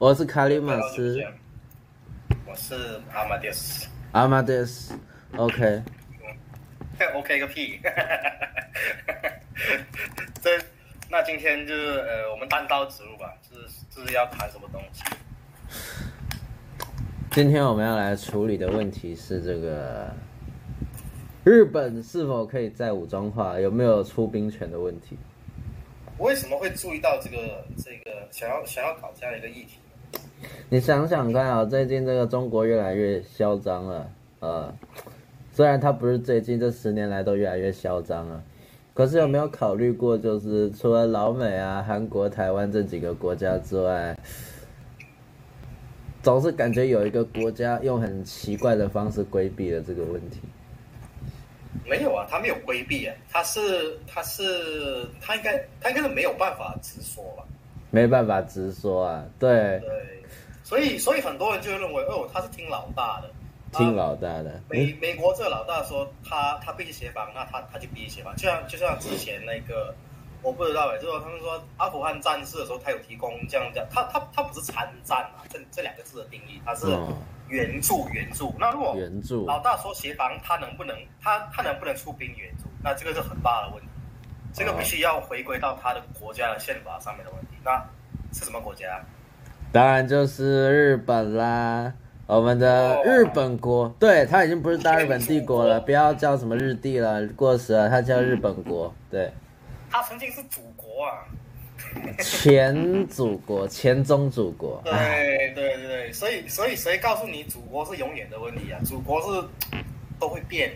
我是卡里马斯，我是阿马迪斯，阿马迪斯 okay. OK 个屁，这那今天就是呃，我们单刀直入吧，就是就是要谈什么东西？今天我们要来处理的问题是这个日本是否可以再武装化，有没有出兵权的问题？我为什么会注意到这个这个想要想要搞这样一个议题？你想想看啊，最近这个中国越来越嚣张了，呃，虽然它不是最近这十年来都越来越嚣张了，可是有没有考虑过，就是除了老美啊、韩国、台湾这几个国家之外，总是感觉有一个国家用很奇怪的方式规避了这个问题。没有啊，他没有规避啊，他是他是他应该他应该是没有办法直说吧？没办法直说啊，对对，所以所以很多人就认为哦，他是听老大的，听老大的。啊、美美国这个老大说他他必须协防，那他他就必须协防，就像就像之前那个我不知道哎，就是他们说阿富汗战事的时候，他有提供这样这样，他他他不是参战啊，这这两个字的定义，他是。嗯援助援助，那如果援助老大说协防，他能不能他他能不能出兵援助？那这个是很大的问题，这个必须要回归到他的国家的宪法上面的问题。那是什么国家？当然就是日本啦，我们的日本国，哦、对，他已经不是大日本帝国了，不要叫什么日帝了，过时了，他叫日本国。对，他曾经是祖国啊。前祖国，前宗祖国。对对对对，所以所以谁告诉你祖国是永远的问题啊？祖国是都会变，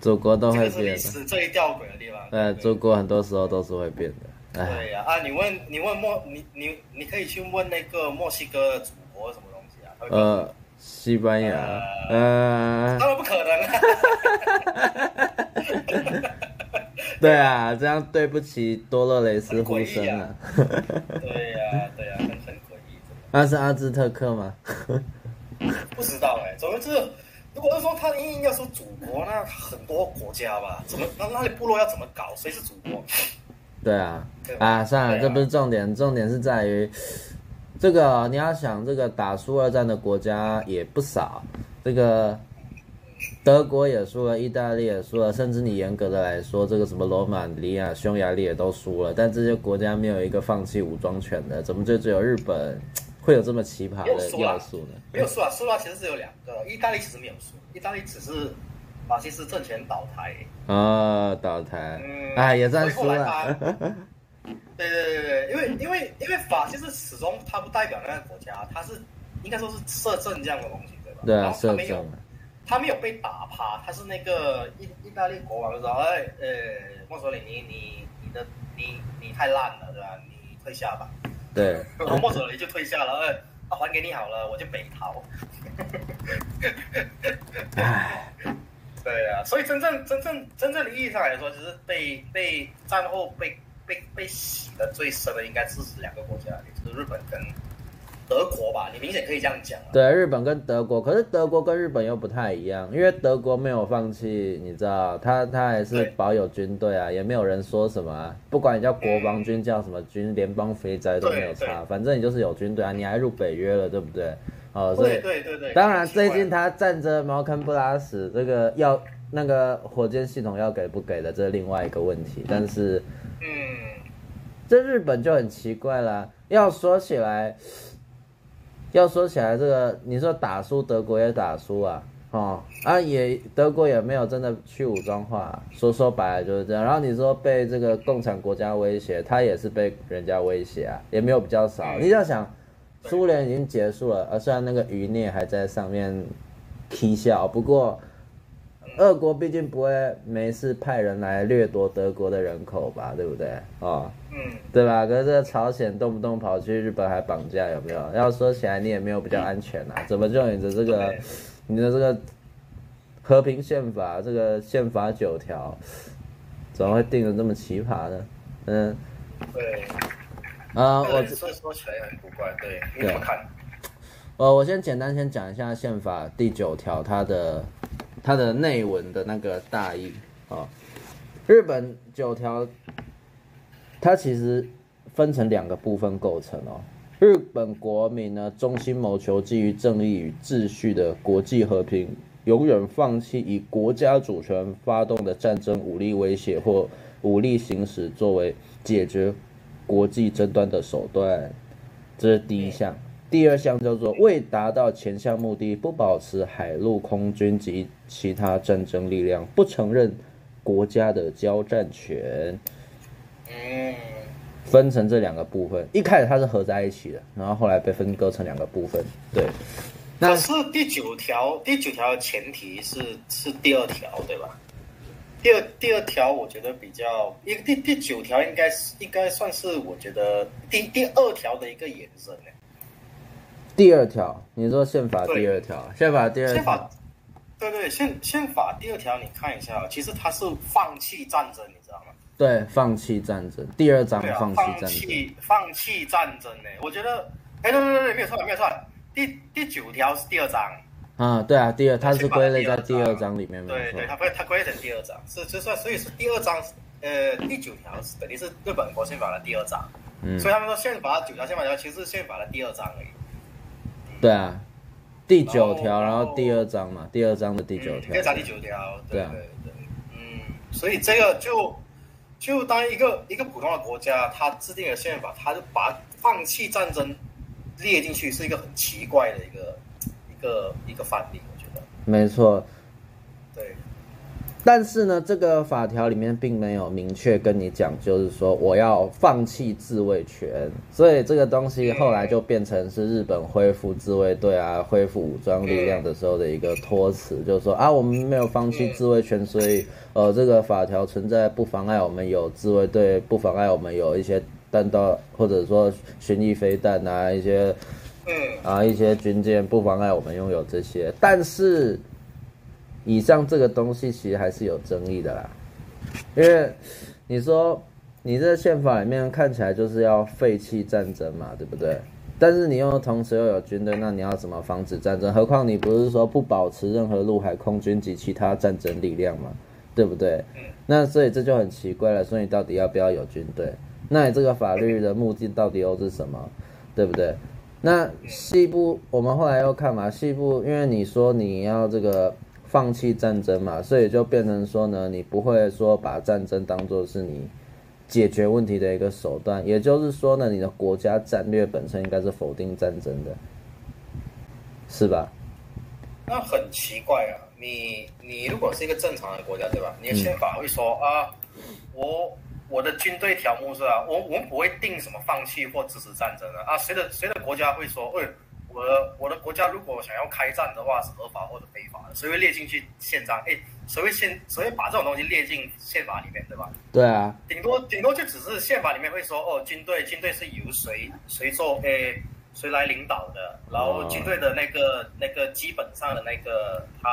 祖国都会变。这是历史最吊诡的地方。对，祖国很多时候都是会变的。对呀啊，你问你问墨你你你可以去问那个墨西哥的祖国什么东西啊？呃，西班牙。呃，他们不可能。啊 对啊，这样对不起多洛雷斯呼声了。对呀，对呀，很很诡异。那是阿兹特克吗？不知道哎，总之，如果是说他硬要说祖国，那很多国家吧，怎么那那里部落要怎么搞？谁是祖国？对啊，啊，算了，这不是重点，重点是在于这个你要想，这个打输二战的国家也不少，这个。德国也输了，意大利也输了，甚至你严格的来说，这个什么罗马尼亚、匈牙利也都输了。但这些国家没有一个放弃武装权的，怎么就只有日本会有这么奇葩的要素呢？没有输啊，输了其实是有两个，意大利其实没有输，意大利只是法西斯政权倒台。啊、哦，倒台，嗯、哎，也算输了。对对对对，因为因为因为法西斯始终它不代表那个国家，它是应该说是摄政这样的东西，对吧？对啊，摄政。他没有被打趴，他是那个意意大利国王说：“哎，呃，墨索里尼，你你的你你太烂了，对吧？你退下吧。”对，然后墨索里就退下了，哎，那还给你好了，我就北逃。唉，对啊，所以真正真正真正的意义上来说，其实被被战后被被被洗的最深的，应该是两个国家，就是日本跟。德国吧，你明显可以这样讲。啊对，日本跟德国，可是德国跟日本又不太一样，因为德国没有放弃，你知道，他他还是保有军队啊，也没有人说什么啊，不管你叫国防军叫什么军，联邦肥宅都没有差，反正你就是有军队啊，你还入北约了，对不对？哦，所以对对对对，当然最近他站着茅坑不拉屎，这个要那个火箭系统要给不给的，这是另外一个问题，但是嗯，这日本就很奇怪了，要说起来。要说起来，这个你说打输德国也打输啊，哦啊，也德国也没有真的去武装化，说说白了就是这样。然后你说被这个共产国家威胁，他也是被人家威胁啊，也没有比较少。嗯、你要想，苏联已经结束了，而虽然那个余孽还在上面啼笑，不过俄国毕竟不会没事派人来掠夺德国的人口吧，对不对？哦，嗯，对吧？可是这个朝鲜动不动跑去日本还绑架，有没有？要说起来，你也没有比较安全啊，怎么就你的这个？你的这个和平宪法，这个宪法九条，怎么会定的这么奇葩呢？嗯，对，啊，我说说起来很古怪，对，你怎么看？呃，我先简单先讲一下宪法第九条它的它的内文的那个大意啊。日本九条，它其实分成两个部分构成哦。日本国民呢，衷心谋求基于正义与秩序的国际和平，永远放弃以国家主权发动的战争、武力威胁或武力行使作为解决国际争端的手段。这是第一项。第二项叫做未达到前项目的，不保持海陆空军及其他战争力量，不承认国家的交战权。嗯。分成这两个部分，一开始它是合在一起的，然后后来被分割成两个部分。对，那是第九条，第九条的前提是是第二条，对吧？第二第二条我觉得比较，因第第九条应该是应该算是我觉得第第二条的一个延伸呢。第二条，你说宪法第二条，宪法第二条，宪法，对对宪宪法第二条，你看一下，其实它是放弃战争，你知道吗？对，放弃战争，第二章放弃战争。放弃战争呢？我觉得，哎，对对对对，没有错，没有错。第第九条是第二章。啊，对啊，第二，它是归类在第二章里面。对对，它归它归类成第二章，是就算，所以是第二章，呃，第九条是等于是日本国宪法的第二章。嗯。所以他们说宪法九条、宪法条其实是宪法的第二章而已。对啊，第九条，然后第二章嘛，第二章的第九条。第二章第九条。对对对，嗯，所以这个就。就当一个一个普通的国家，他制定了宪法，他就把放弃战争列进去，是一个很奇怪的一个一个一个范例，我觉得。没错。但是呢，这个法条里面并没有明确跟你讲，就是说我要放弃自卫权，所以这个东西后来就变成是日本恢复自卫队啊、恢复武装力量的时候的一个托词，就是说啊，我们没有放弃自卫权，所以。呃，这个法条存在不妨碍我们有自卫队，不妨碍我们有一些弹道或者说巡弋飞弹啊，一些，嗯，啊一些军舰，不妨碍我们拥有这些。但是，以上这个东西其实还是有争议的啦，因为你说你这宪法里面看起来就是要废弃战争嘛，对不对？但是你又同时又有军队，那你要怎么防止战争？何况你不是说不保持任何陆海空军及其他战争力量嘛？对不对？那所以这就很奇怪了。所以你到底要不要有军队？那你这个法律的目的到底又是什么？对不对？那西部我们后来又看嘛，西部因为你说你要这个放弃战争嘛，所以就变成说呢，你不会说把战争当做是你解决问题的一个手段。也就是说呢，你的国家战略本身应该是否定战争的，是吧？那很奇怪啊。你你如果是一个正常的国家，对吧？你的宪法会说、啊，我我的军队条目是啊，我我们不会定什么放弃或支持战争的啊。谁的谁的国家会说，哎，我的我的国家如果想要开战的话是合法或者非法的？谁会列进去宪章？哎，谁会宪谁会把这种东西列进宪法里面，对吧？对啊，顶多顶多就只是宪法里面会说，哦，军队军队是由谁谁做，哎，谁来领导的？然后军队的那个、哦、那个基本上的那个他。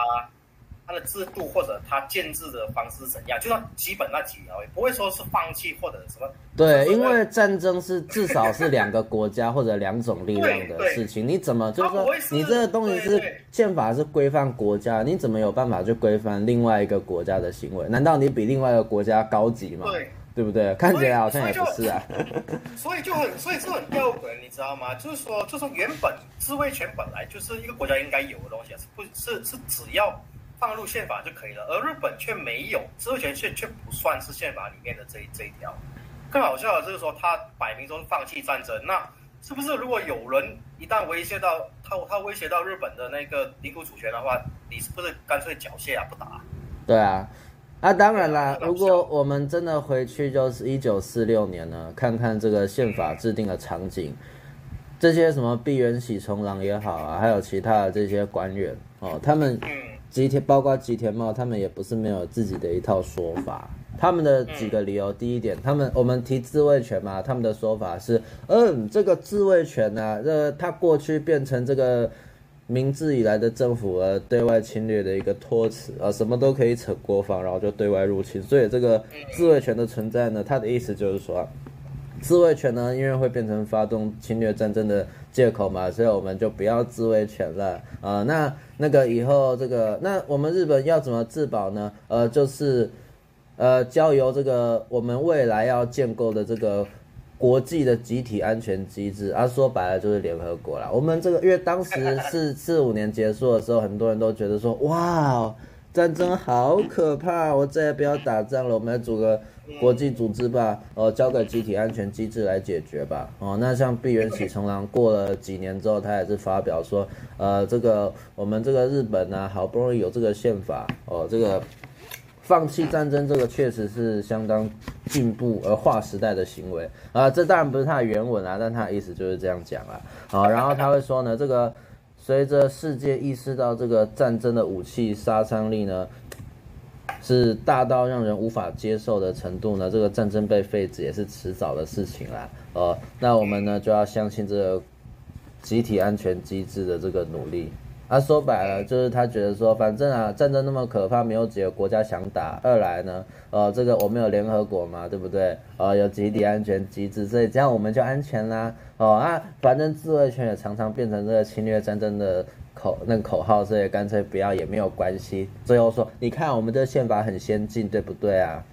它的制度或者它建制的方式怎样？就算基本那几条，也不会说是放弃或者什么。对，因为战争是至少是两个国家或者两种力量的事情，你怎么就是说你这个东西是宪法是规范国家，你怎么有办法去规范另外一个国家的行为？难道你比另外一个国家高级吗？对，对不对？看起来好像也不是啊。所以就很，所以就很吊诡，你知道吗？就是说，就是原本自卫权本来就是一个国家应该有的东西，是不？是是只要。放入宪法就可以了，而日本却没有，自卫权却却不算是宪法里面的这一这一条。更好笑的就是说，他摆明说是放弃战争，那是不是如果有人一旦威胁到他，他威胁到日本的那个领土主权的话，你是不是干脆缴械啊，不打？对啊，啊，当然啦，如果我们真的回去，就是一九四六年呢，看看这个宪法制定的场景，这些什么碧原喜重郎也好啊，还有其他的这些官员哦，他们吉田，包括吉田茂，他们也不是没有自己的一套说法。他们的几个理由，第一点，他们我们提自卫权嘛，他们的说法是，嗯，这个自卫权呢、啊，这、他过去变成这个明治以来的政府呃对外侵略的一个托词啊，什么都可以扯国防，然后就对外入侵，所以这个自卫权的存在呢，他的意思就是说，自卫权呢，因为会变成发动侵略战争的借口嘛，所以我们就不要自卫权了啊。那那个以后这个，那我们日本要怎么自保呢？呃，就是。呃，交由这个我们未来要建构的这个国际的集体安全机制，啊，说白了就是联合国啦。我们这个，因为当时四四五年结束的时候，很多人都觉得说，哇，战争好可怕，我再也不要打仗了，我们要组个国际组织吧，呃，交给集体安全机制来解决吧。哦，那像碧原喜成郎过了几年之后，他也是发表说，呃，这个我们这个日本呢，好不容易有这个宪法，哦，这个。放弃战争，这个确实是相当进步而划时代的行为啊！这当然不是他的原文啊，但他的意思就是这样讲啊。好，然后 他会说呢，这个随着世界意识到这个战争的武器杀伤力呢，是大到让人无法接受的程度呢，这个战争被废止也是迟早的事情啦。呃，那我们呢就要相信这个集体安全机制的这个努力。他、啊、说白了，就是他觉得说，反正啊，战争那么可怕，没有几个国家想打。二来呢，呃，这个我们有联合国嘛，对不对？呃，有集体安全机制，所以这样我们就安全啦。哦啊，反正自卫权也常常变成这个侵略战争的口那个口号，所以干脆不要也没有关系。最后说，你看我们的宪法很先进，对不对啊？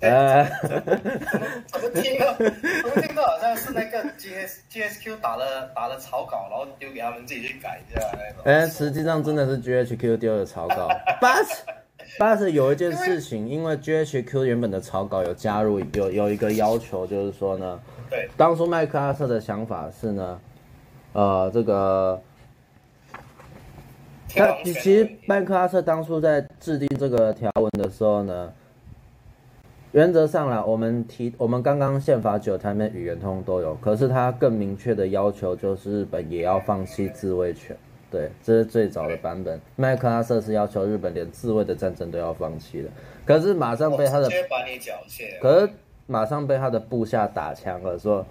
呃，怎么听到？怎么听到好像是那个 G S G S Q 打了打了草稿，然后丢给他们自己去改一下那种。哎，实际上真的是 G H Q 丢的草稿。But But 有一件事情，因为 G H Q 原本的草稿有加入有有一个要求，就是说呢，对，当初麦克阿瑟的想法是呢，呃，这个他其实麦克阿瑟当初在制定这个条文的时候呢。原则上啦，我们提我们刚刚宪法九台面语言通都有，可是他更明确的要求就是日本也要放弃自卫权。对，这是最早的版本。麦克阿瑟是要求日本连自卫的战争都要放弃的，可是马上被他的，可是马上被他的部下打枪了，说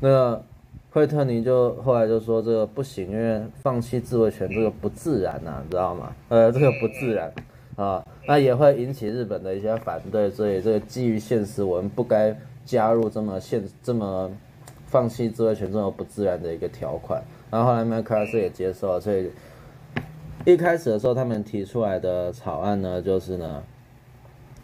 那个惠特尼就后来就说这个不行，因为放弃自卫权这个不自然呐、你知道吗？呃，这个不自然。啊，那也会引起日本的一些反对，所以这个基于现实，我们不该加入这么现这么放弃自卫权这么不自然的一个条款。然后后来麦克阿瑟也接受了，所以一开始的时候他们提出来的草案呢，就是呢，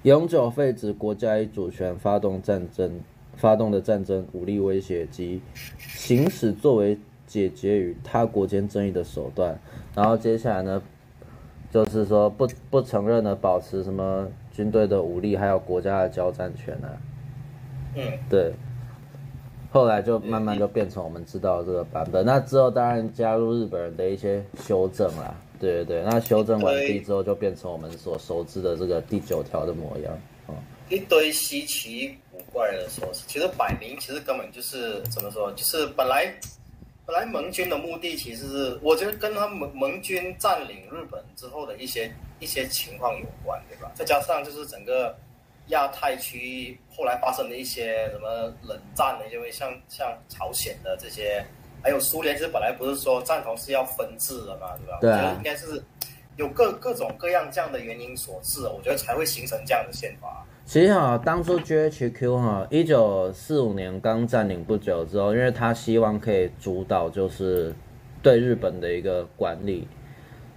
永久废止国家以主权发动战争发动的战争武力威胁及行使作为解决与他国间争议的手段。然后接下来呢？就是说不不承认的，保持什么军队的武力，还有国家的交战权呢、啊？嗯，对。后来就慢慢就变成我们知道的这个版本。那之后当然加入日本人的一些修正啦。对对对，那修正完毕之后，就变成我们所熟知的这个第九条的模样。哦、嗯，一堆稀奇古怪的说辞，其实摆明其实根本就是怎么说，就是本来。本来盟军的目的其实是，我觉得跟他盟盟军占领日本之后的一些一些情况有关，对吧？再加上就是整个亚太区域后来发生的一些什么冷战的，因为像像朝鲜的这些，还有苏联，其实本来不是说赞同是要分治的嘛，对吧？对啊。我觉得应该是有各各种各样这样的原因所致，我觉得才会形成这样的宪法。其实哈，当初 GHQ 哈，一九四五年刚占领不久之后，因为他希望可以主导就是对日本的一个管理。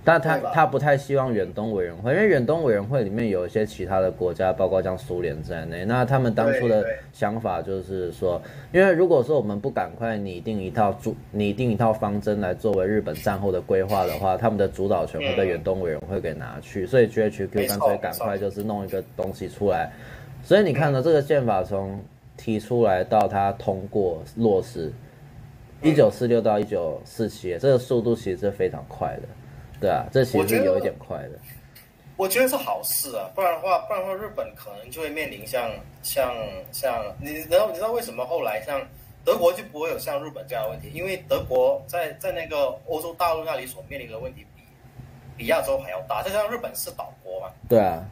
但他他不太希望远东委员会，因为远东委员会里面有一些其他的国家，包括像苏联在内。那他们当初的想法就是说，因为如果说我们不赶快拟定一套主拟定一套方针来作为日本战后的规划的话，他们的主导权会被远东委员会给拿去。所以 GHQ 干脆赶快就是弄一个东西出来。所以你看到这个宪法从提出来到它通过落实，一九四六到一九四七，这个速度其实是非常快的。对啊，这其实是有一点快的。我觉得是好事啊，不然的话，不然的话，日本可能就会面临像像像你，然后你知道为什么后来像德国就不会有像日本这样的问题？因为德国在在那个欧洲大陆那里所面临的问题比比亚洲还要大，就像日本是岛国嘛。对啊。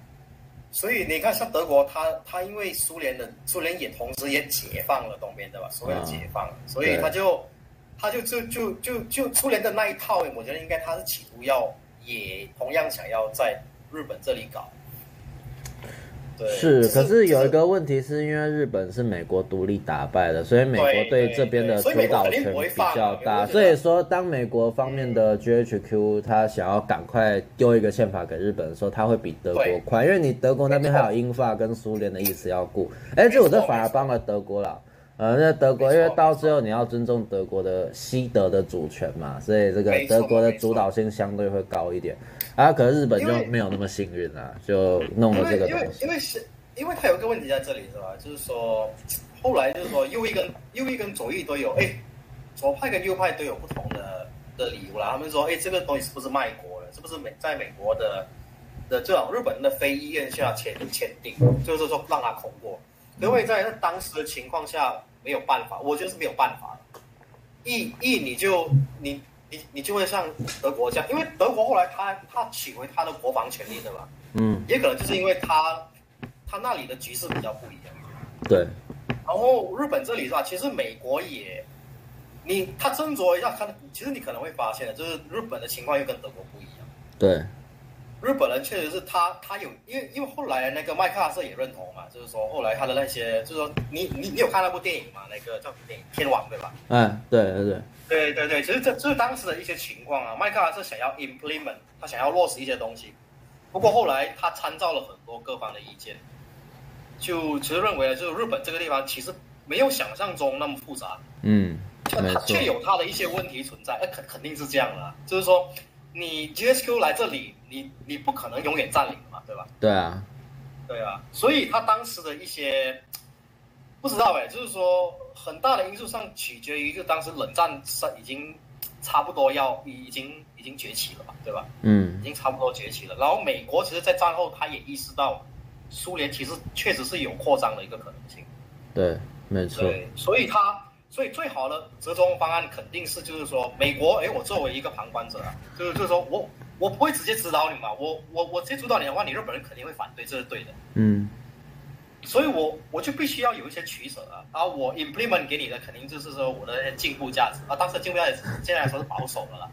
所以你看，像德国，它它因为苏联的苏联也同时也解放了东边，对吧？所谓的解放，嗯、所以它就他就就就就就苏联的那一套，我觉得应该他是企图要也同样想要在日本这里搞。是，可是有一个问题，是因为日本是美国独立打败的，所以美国对这边的主导权比较大。所以说，当美国方面的 GHQ 他想要赶快丢一个宪法给日本的时候，他会比德国快，因为你德国那边还有英法跟苏联的意思要顾。哎，这我这反而帮了德国了。呃，那德国因为到最后你要尊重德国的西德的主权嘛，所以这个德国的主导性相对会高一点。啊，可是日本就没有那么幸运啊，就弄了这个东西。因为因为是，因为他有个问题在这里是吧？就是说，后来就是说右翼跟右翼跟左翼都有，哎，左派跟右派都有不同的的理由啦。他们说，哎，这个东西是不是卖国了？是不是美在美国的的这种日本的非意愿下签签订，就是说让他通过。因为在那当时的情况下没有办法，我觉得是没有办法的。一一你就你你你就会像德国这样，因为德国后来他他取回他的国防权利，对吧？嗯，也可能就是因为他他那里的局势比较不一样。对。然后日本这里是吧？其实美国也，你他斟酌一下看，其实你可能会发现的，就是日本的情况又跟德国不一样。对。日本人确实是他，他有，因为因为后来那个麦克阿瑟也认同嘛，就是说后来他的那些，就是说你你你有看那部电影吗？那个叫什么电影《天王》对吧？嗯，对对对对对对，其实这就是当时的一些情况啊。麦克阿瑟想要 implement，他想要落实一些东西，不过后来他参照了很多各方的意见，就其实认为就是日本这个地方其实没有想象中那么复杂，嗯，它却有他的一些问题存在，那肯肯定是这样的，就是说。你 GSQ 来这里，你你不可能永远占领嘛，对吧？对啊，对啊，所以他当时的一些不知道哎，就是说很大的因素上取决于，就当时冷战是已经差不多要已经已经崛起了嘛，对吧？嗯，已经差不多崛起了。然后美国其实，在战后他也意识到，苏联其实确实是有扩张的一个可能性。对，没错。对，所以他。所以最好的折中方案肯定是，就是说美国，哎，我作为一个旁观者啊，就是就是说我我不会直接指导你嘛，我我我直接指导你的话，你日本人肯定会反对，这是对的。嗯，所以我我就必须要有一些取舍啊，啊，我 implement 给你的肯定就是说我的进步价值啊，当时进步价值现在来说是保守的了。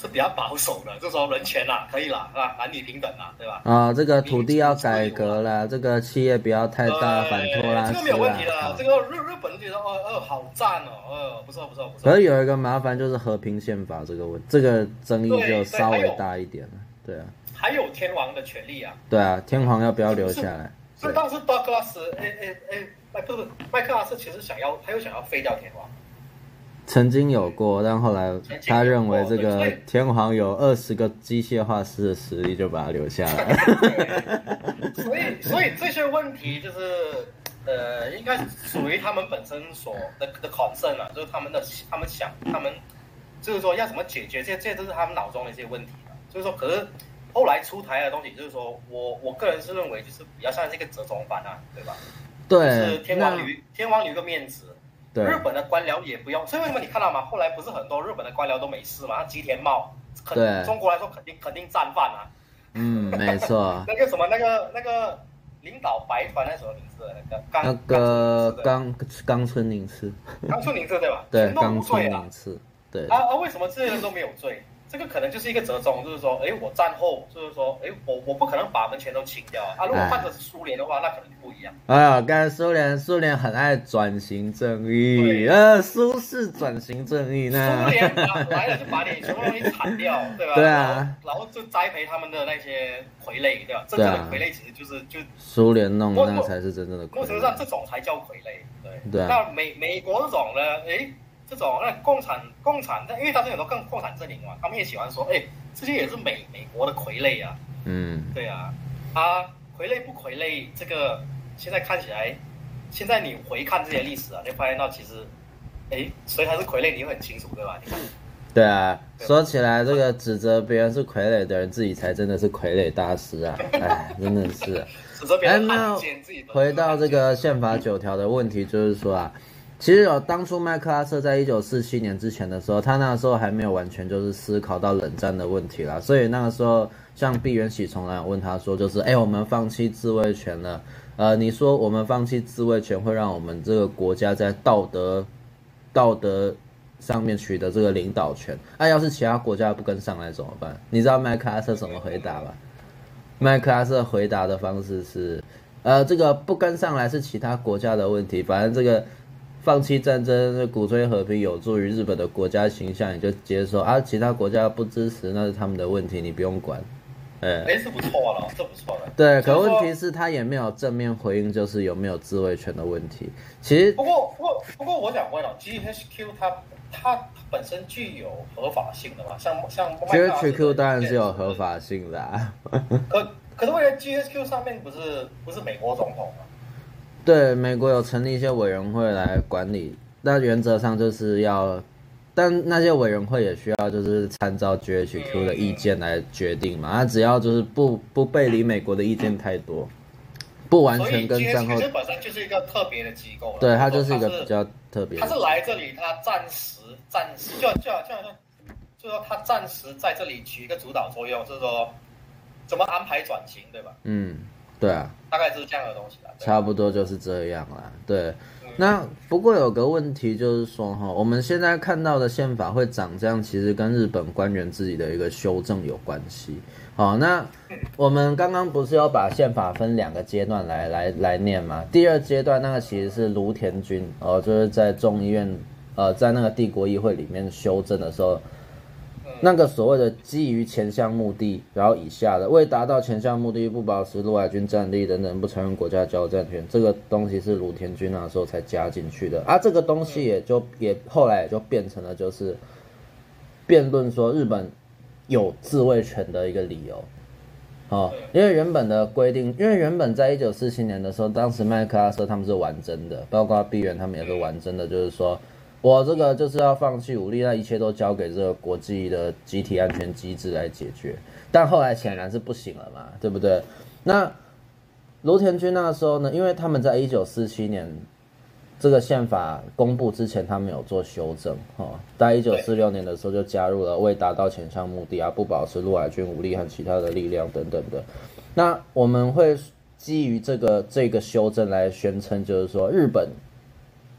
是比较保守的，就说人权啦、啊，可以啦，是吧？男女平等啦，对吧？啊，这个土地要改革了，这个企业不要太大反托拉斯，这个没有问题的。这个日日本觉得哦哦好赞哦，哦不错不错不错。可是有一个麻烦就是和平宪法这个问，这个争议就稍微大一点了，对啊。还有天王的权利啊。对啊，天皇要不要留下来？是当时道格拉斯，哎哎哎，不是麦克阿瑟，其实想要他又想要废掉天皇。曾经有过，但后来他认为这个天皇有二十个机械化师的实力，就把他留下来。所以，所以这些问题就是，呃，应该属于他们本身所的的 concern 啊，就是他们的他们想，他们就是说要怎么解决，这些这些都是他们脑中的一些问题啊。就是说，可是后来出台的东西，就是说我我个人是认为，就是比较像这个折中版啊，对吧？对，就是天皇留天皇留个面子。日本的官僚也不用，所以为什么你看到吗？后来不是很多日本的官僚都没事嘛？吉田茂，肯对中国来说肯定肯定战犯啊。嗯，没错。那个什么，那个那个领导白团那什么名字？那个冈冈村宁次。冈村宁次对吧？对，冈村宁次。对。啊啊！为什么这些人都没有罪？这个可能就是一个折中，就是说，哎，我战后，就是说，哎，我我不可能把他们全都清掉啊。如果换成是苏联的话，那可能就不一样。哎呀，刚才苏联，苏联很爱转型正义，呃，苏式转型正义呢？苏联来了就把你全部东西铲掉，对吧？对啊。然后就栽培他们的那些傀儡，对吧？真正的傀儡其实就是就苏联弄的那才是真正的傀儡。事实上，这种才叫傀儡，对。对。那美美国这种呢？哎。这种那共产共产，但因为他是很多更共产阵营嘛，他们也喜欢说，哎，这些也是美美国的傀儡啊。嗯，对啊，他傀儡不傀儡，这个现在看起来，现在你回看这些历史啊，你发现到其实，哎，谁才是傀儡，你会很清楚，对吧？你看，对啊，说起来这个指责别人是傀儡的人，自己才真的是傀儡大师啊！哎，真的是、啊。哎，那回到这个宪法九条的问题，就是说啊，其实有当初麦克阿瑟在一九四七年之前的时候，他那个时候还没有完全就是思考到冷战的问题啦，所以那个时候像毕源喜从来问他说，就是哎，我们放弃自卫权了，呃，你说我们放弃自卫权会让我们这个国家在道德道德上面取得这个领导权，那、要是其他国家不跟上来怎么办？你知道麦克阿瑟怎么回答吗？麦克阿瑟回答的方式是，呃，这个不跟上来是其他国家的问题，反正这个放弃战争、鼓吹和平有助于日本的国家形象，你就接受啊。其他国家不支持，那是他们的问题，你不用管。哎，哎，是不错了，这不错了。对，可问题是他也没有正面回应，就是有没有自卫权的问题。其实，不过，不过，不过，我想问了，GHQ 它它本身具有合法性的嘛？像像 GHQ 当然是有合法性的啊。可可是，为了 GHQ 上面不是不是美国总统吗？对，美国有成立一些委员会来管理，那原则上就是要。但那些委员会也需要就是参照 GHQ 的意见来决定嘛，他只要就是不不背离美国的意见太多，不完全跟战后。本身就是一个特别的机构。对，它就是一个比较特别。他是来这里，他暂时暂时就就好像就说他暂时在这里起一个主导作用，就是说怎么安排转型，对吧？嗯，对啊，大概就是这样的东西。差不多就是这样啦，对。那不过有个问题就是说哈，我们现在看到的宪法会长这样，其实跟日本官员自己的一个修正有关系。好，那我们刚刚不是要把宪法分两个阶段来来来念吗？第二阶段那个其实是卢田君哦，就是在众议院呃，在那个帝国议会里面修正的时候。那个所谓的基于前项目的，然后以下的为达到前项目的，不保持陆海军战力等等，不承认国家交战权，这个东西是鲁田君那时候才加进去的啊。这个东西也就也后来也就变成了就是辩论说日本有自卫权的一个理由。哦，因为原本的规定，因为原本在一九四七年的时候，当时麦克阿瑟他们是玩真的，包括毕原他们也是玩真的，就是说。我这个就是要放弃武力，那一切都交给这个国际的集体安全机制来解决。但后来显然是不行了嘛，对不对？那卢田君那时候呢，因为他们在一九四七年这个宪法公布之前，他们有做修正，哦，在一九四六年的时候就加入了为达到前项目的啊，不保持陆海军武力和其他的力量等等的。那我们会基于这个这个修正来宣称，就是说日本。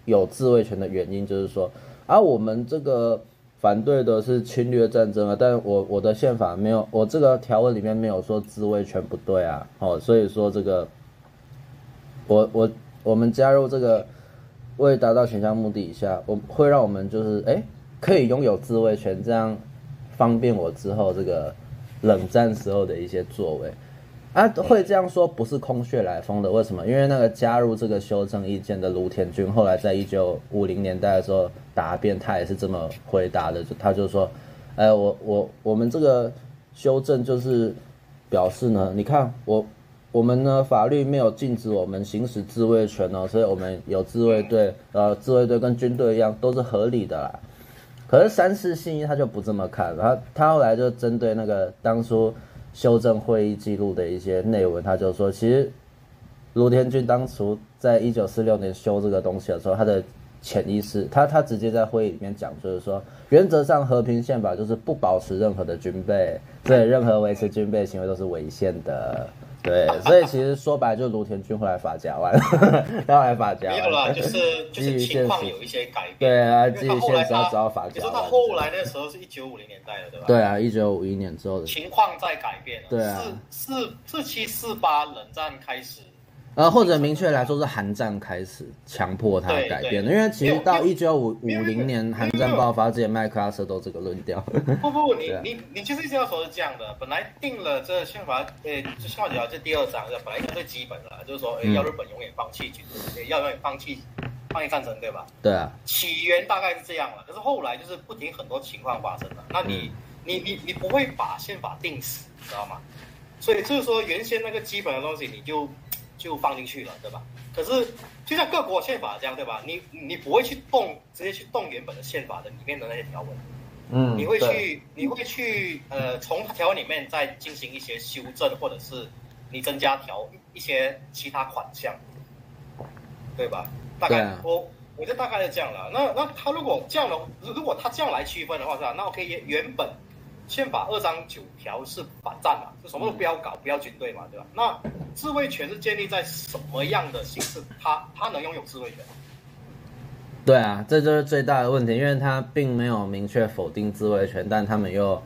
有自卫权的原因就是说，啊，我们这个反对的是侵略战争啊，但我我的宪法没有，我这个条文里面没有说自卫权不对啊，哦，所以说这个，我我我们加入这个为达到选项目的以下，我会让我们就是哎可以拥有自卫权，这样方便我之后这个冷战时候的一些作为。啊，会这样说不是空穴来风的。为什么？因为那个加入这个修正意见的卢田君，后来在一九五零年代的时候答辩，他也是这么回答的。就他就说，哎，我我我们这个修正就是表示呢，你看我我们呢法律没有禁止我们行使自卫权哦，所以我们有自卫队，呃，自卫队跟军队一样都是合理的啦。可是三四信一他就不这么看，然后他后来就针对那个当初。修正会议记录的一些内文，他就说，其实卢天俊当初在一九四六年修这个东西的时候，他的潜意识，他他直接在会议里面讲，就是说，原则上和平宪法就是不保持任何的军备，对，任何维持军备行为都是违宪的。对，所以其实说白了，就卢田君后来发夹弯，他后来发夹弯。没有啦，就是 就是情况有一些改变。对啊，基于现实要找发夹弯。你说他后来那时候是一九五零年代了，对吧？对啊，一九五一年之后的情况在改变了。对啊，四四四七四八冷战开始。呃，或者明确来说是韩战开始强迫他改变的，因为其实到一九五五零年韩战爆发之前，麦克阿瑟都这个论调。不不，你 你你其实是要说是这样的，本来定了这宪法，呃，宪法条这第二章，本来就最基本的，就是说，要日本永远放弃军，要永远放弃放弃战争，对吧？对啊。起源大概是这样了，可是后来就是不停很多情况发生了，那你你你你不会把宪法定死，你知道吗？所以就是说，原先那个基本的东西你就。就放进去了，对吧？可是就像各国宪法这样，对吧？你你不会去动，直接去动原本的宪法的里面的那些条文，嗯，你会去你会去呃从条文里面再进行一些修正，或者是你增加条一些其他款项，对吧？大概、啊、我我就大概是这样了。那那他如果这样的，如果他这样来区分的话，是吧？那 OK，原本宪法二章九条是反战嘛，就什么都不要搞，不要军队嘛，对吧？那自卫权是建立在什么样的形式？他他能拥有自卫权？对啊，这就是最大的问题，因为他并没有明确否定自卫权，但他们又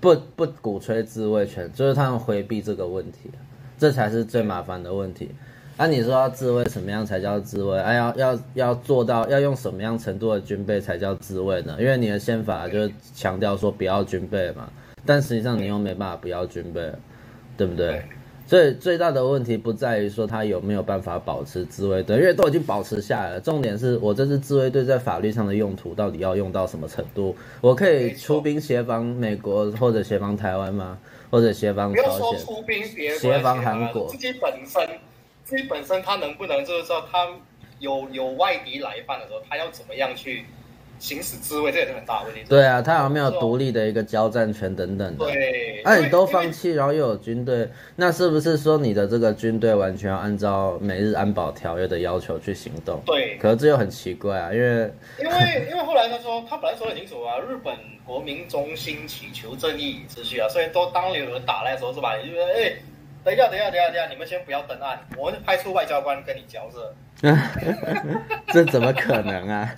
不不鼓吹自卫权，就是他们回避这个问题，这才是最麻烦的问题。那、啊、你说要自卫，什么样才叫自卫？哎、啊，要要要做到，要用什么样程度的军备才叫自卫呢？因为你的宪法就是强调说不要军备嘛，但实际上你又没办法不要军备，对不对？所以最大的问题不在于说他有没有办法保持自卫队，因为都已经保持下来了。重点是我这支自卫队在法律上的用途到底要用到什么程度？我可以出兵协防美国或者协防台湾吗？或者协防朝鲜？不要说出兵协防韩国，自己本身自己本身他能不能就是说他有有外敌来犯的时候，他要怎么样去？行使自卫，这也是很大的问题。对啊，他有没有独立的一个交战权等等的？对，那、啊、你都放弃，然后又有军队，那是不是说你的这个军队完全要按照美日安保条约的要求去行动？对，可是这又很奇怪啊，因为 因为因为后来他说，他本来说得很清楚啊，日本国民中心祈求正义与秩序啊，所以都当有人打来的时候是吧？你就说哎。等一下，等一下，等一下，等一下，你们先不要登岸，我们派出外交官跟你交涉。这怎么可能啊？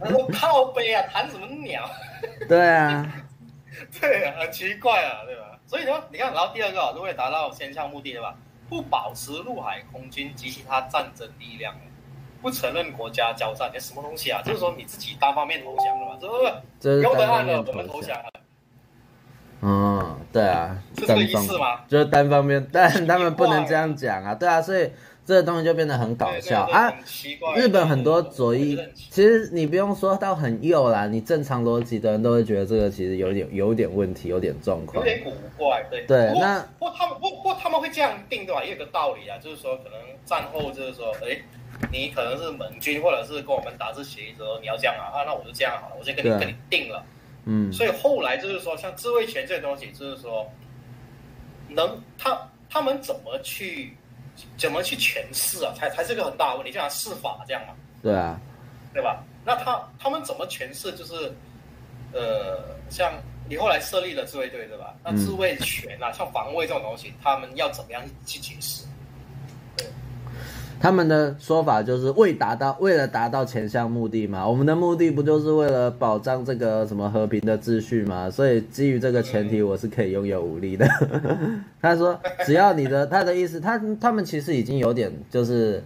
他说靠背啊，谈什么鸟？对啊，对啊，很奇怪啊，对吧？所以说，你看，然后第二个，如果达到先项目的，对吧？不保持陆海空军及其他战争力量，不承认国家交战，你什么东西啊？就是说你自己单方面投降了嘛？是不是？不登岸了，我们投降了。嗯，对啊，是这个意思吗？就是单方面，但他们不能这样讲啊，对啊，所以这个东西就变得很搞笑啊。奇怪，日本很多左翼，其实你不用说到很右啦，你正常逻辑的人都会觉得这个其实有点有点问题，有点状况，有点古怪，对。对，那不过他们不过他们会这样定对吧？也有个道理啊，就是说可能战后就是说，哎，你可能是盟军或者是跟我们达成协议之后，你要这样啊，啊，那我就这样好了，我先跟你跟你定了。嗯，所以后来就是说，像自卫权这个东西，就是说，能他他们怎么去怎么去诠释啊？才才是个很大的问题，就像释法这样嘛。对啊，对吧？那他他们怎么诠释？就是呃，像你后来设立了自卫队，对吧？那自卫权啊，嗯、像防卫这种东西，他们要怎么样去解释？他们的说法就是为达到为了达到前项目的嘛，我们的目的不就是为了保障这个什么和平的秩序嘛？所以基于这个前提，我是可以拥有武力的。他说，只要你的他的意思，他他们其实已经有点就是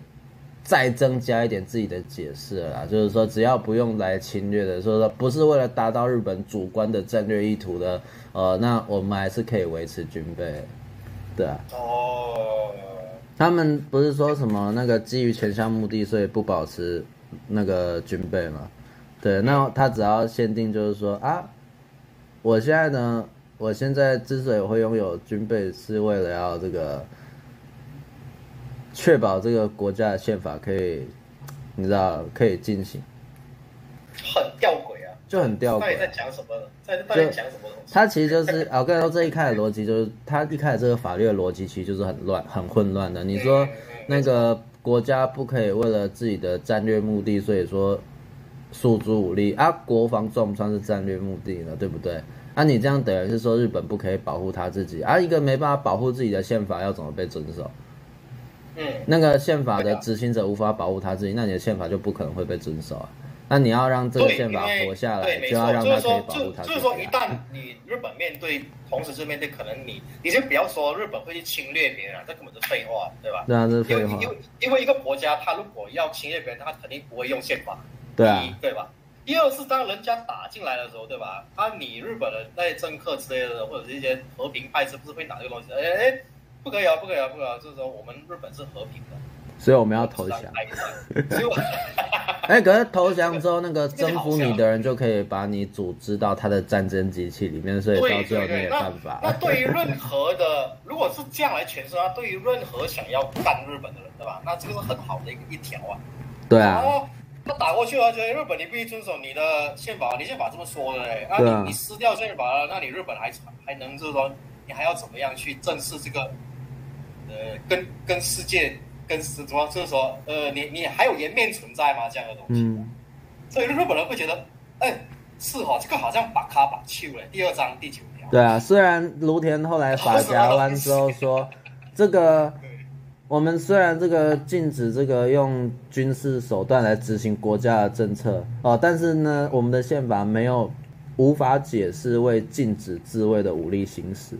再增加一点自己的解释了啦，就是说只要不用来侵略的，说说不是为了达到日本主观的战略意图的，呃，那我们还是可以维持军备，对啊。哦。他们不是说什么那个基于前项目的，所以不保持那个军备吗？对，那他只要限定就是说啊，我现在呢，我现在之所以会拥有军备，是为了要这个确保这个国家的宪法可以，你知道可以进行，很吊诡，就很吊诡。到底在讲什么？在到底讲什么？他其实就是啊，我跟你说，这一开始逻辑就是，他一开始这个法律的逻辑其实就是很乱、很混乱的。你说那个国家不可以为了自己的战略目的，所以说诉诸武力啊？国防算不算是战略目的呢？对不对？啊，你这样等于是说日本不可以保护他自己啊？一个没办法保护自己的宪法要怎么被遵守？嗯，那个宪法的执行者无法保护他自己，那你的宪法就不可能会被遵守啊。那你要让这个宪法活下来，就要让他可以保护他。就是说，一旦你日本面对，同时是面对可能你，你先不要说日本会去侵略别人啊，这根本是废话，对吧？对啊，这是废话。因为因为一个国家，他如果要侵略别人，他肯定不会用宪法。对啊，对吧？第二是当人家打进来的时候，对吧？他你日本的那些政客之类的，或者是一些和平派，是不是会拿这个东西？哎哎，不可以啊，不可以啊，不可以啊！就是说我们日本是和平的。所以我们要投降。哎，可是投降之后，那个征服你的人就可以把你组织到他的战争机器里面，所以到最后没有办法。那对于任何的，如果是这样来诠释啊，对于任何想要干日本的人，对吧？那这个是很好的一个一条啊。对啊。他打过去了，觉得日本你必须遵守你的宪法，你宪法这么说的嘞。啊，啊你你撕掉宪法了，那你日本还还能就是说，你还要怎么样去正视这个？呃，跟跟世界跟什么就是说，呃，你你还有颜面存在吗？这样的东西。嗯。所以日本人会觉得，哎，是哦，这个好像把卡把丘了。第二章第九条。对啊，虽然芦田后来法夹弯之后说，这个。我们虽然这个禁止这个用军事手段来执行国家的政策哦，但是呢，我们的宪法没有无法解释为禁止自卫的武力行使，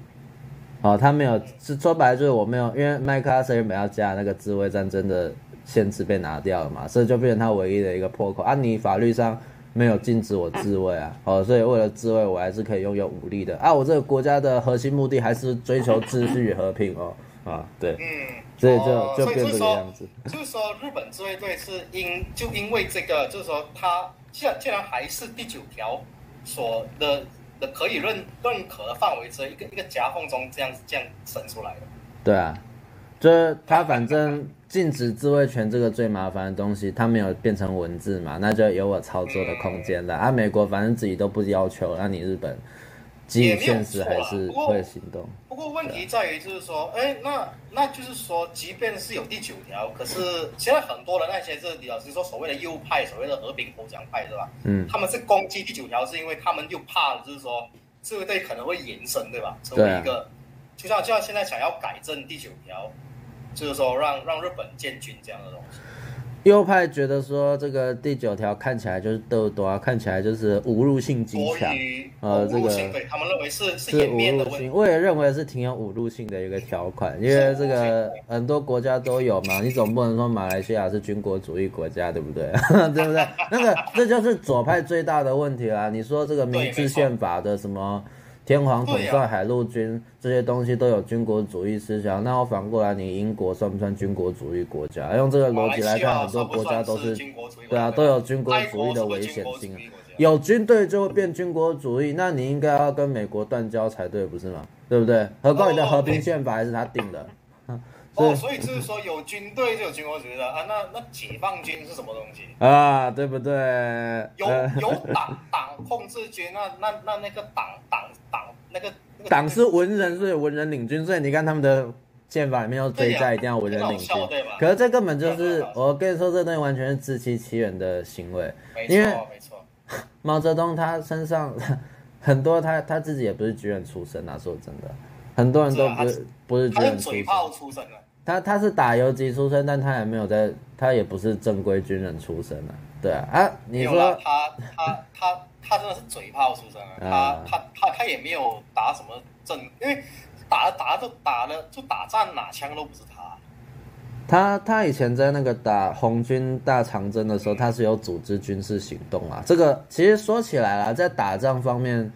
哦，他没有是说白了就是我没有，因为麦克阿瑟原本要加那个自卫战争的限制被拿掉了嘛，所以就变成他唯一的一个破口啊，你法律上没有禁止我自卫啊，哦，所以为了自卫我还是可以拥有武力的啊，我这个国家的核心目的还是追求秩序与和平哦，啊，对。嗯所以就就变这个样子，就是说日本自卫队是因就因为这个，就是说他既然既然还是第九条所的可以认认可的范围之，一个一个夹缝中这样子这样省出来的。对啊，就是他反正禁止自卫权这个最麻烦的东西，他没有变成文字嘛，那就有我操作的空间了。嗯、啊，美国反正自己都不要求，那你日本。基于现实还是会行动。不过问题在于，就是说，哎，那那就是说，即便是有第九条，可是现在很多的那些是，老师说，所谓的右派，所谓的和平投降派，是吧？嗯，他们是攻击第九条，是因为他们又怕，就是说，这个队可能会延伸，对吧？成为一个，就像就像现在想要改正第九条，就是说让让日本建军这样的东西。右派觉得说这个第九条看起来就是斗多啊，看起来就是侮辱性极强，呃，这个对他们认为是是侮辱性，我也认为是挺有侮辱性的一个条款，因为这个很多国家都有嘛，你总不能说马来西亚是军国主义国家，对不对？对不对？那个这就是左派最大的问题啦。你说这个明治宪法的什么？天皇统帅海陆军这些东西都有军国主义思想，那我反过来，你英国算不算军国主义国家？用这个逻辑来看，很多国家都是，对啊，都有军国主义的危险性啊。有军队就会变军国主义，那你应该要跟美国断交才对，不是吗？对不对？何况你的和平宪法还是他定的。哦，所以就是说有军队就有军国主义的啊，那那解放军是什么东西啊？对不对？有有党党控制军，那那那那个党党党那个党是文人，所以文人领军，所以你看他们的宪法里面要追加一定要文人领军，对吧？可是这根本就是我跟你说，这东西完全是自欺欺人的行为，因为没错，毛泽东他身上 很多他他自己也不是军人出身啊，说真的，很多人都不是不是军人出身。他他是打游击出身，但他也没有在，他也不是正规军人出身啊。对啊，啊，你说他他他他真的是嘴炮出身啊，他他他他也没有打什么正，因为打打就打了就打仗哪枪都不是他。他他以前在那个打红军大长征的时候，他是有组织军事行动啊。这个其实说起来了，在打仗方面。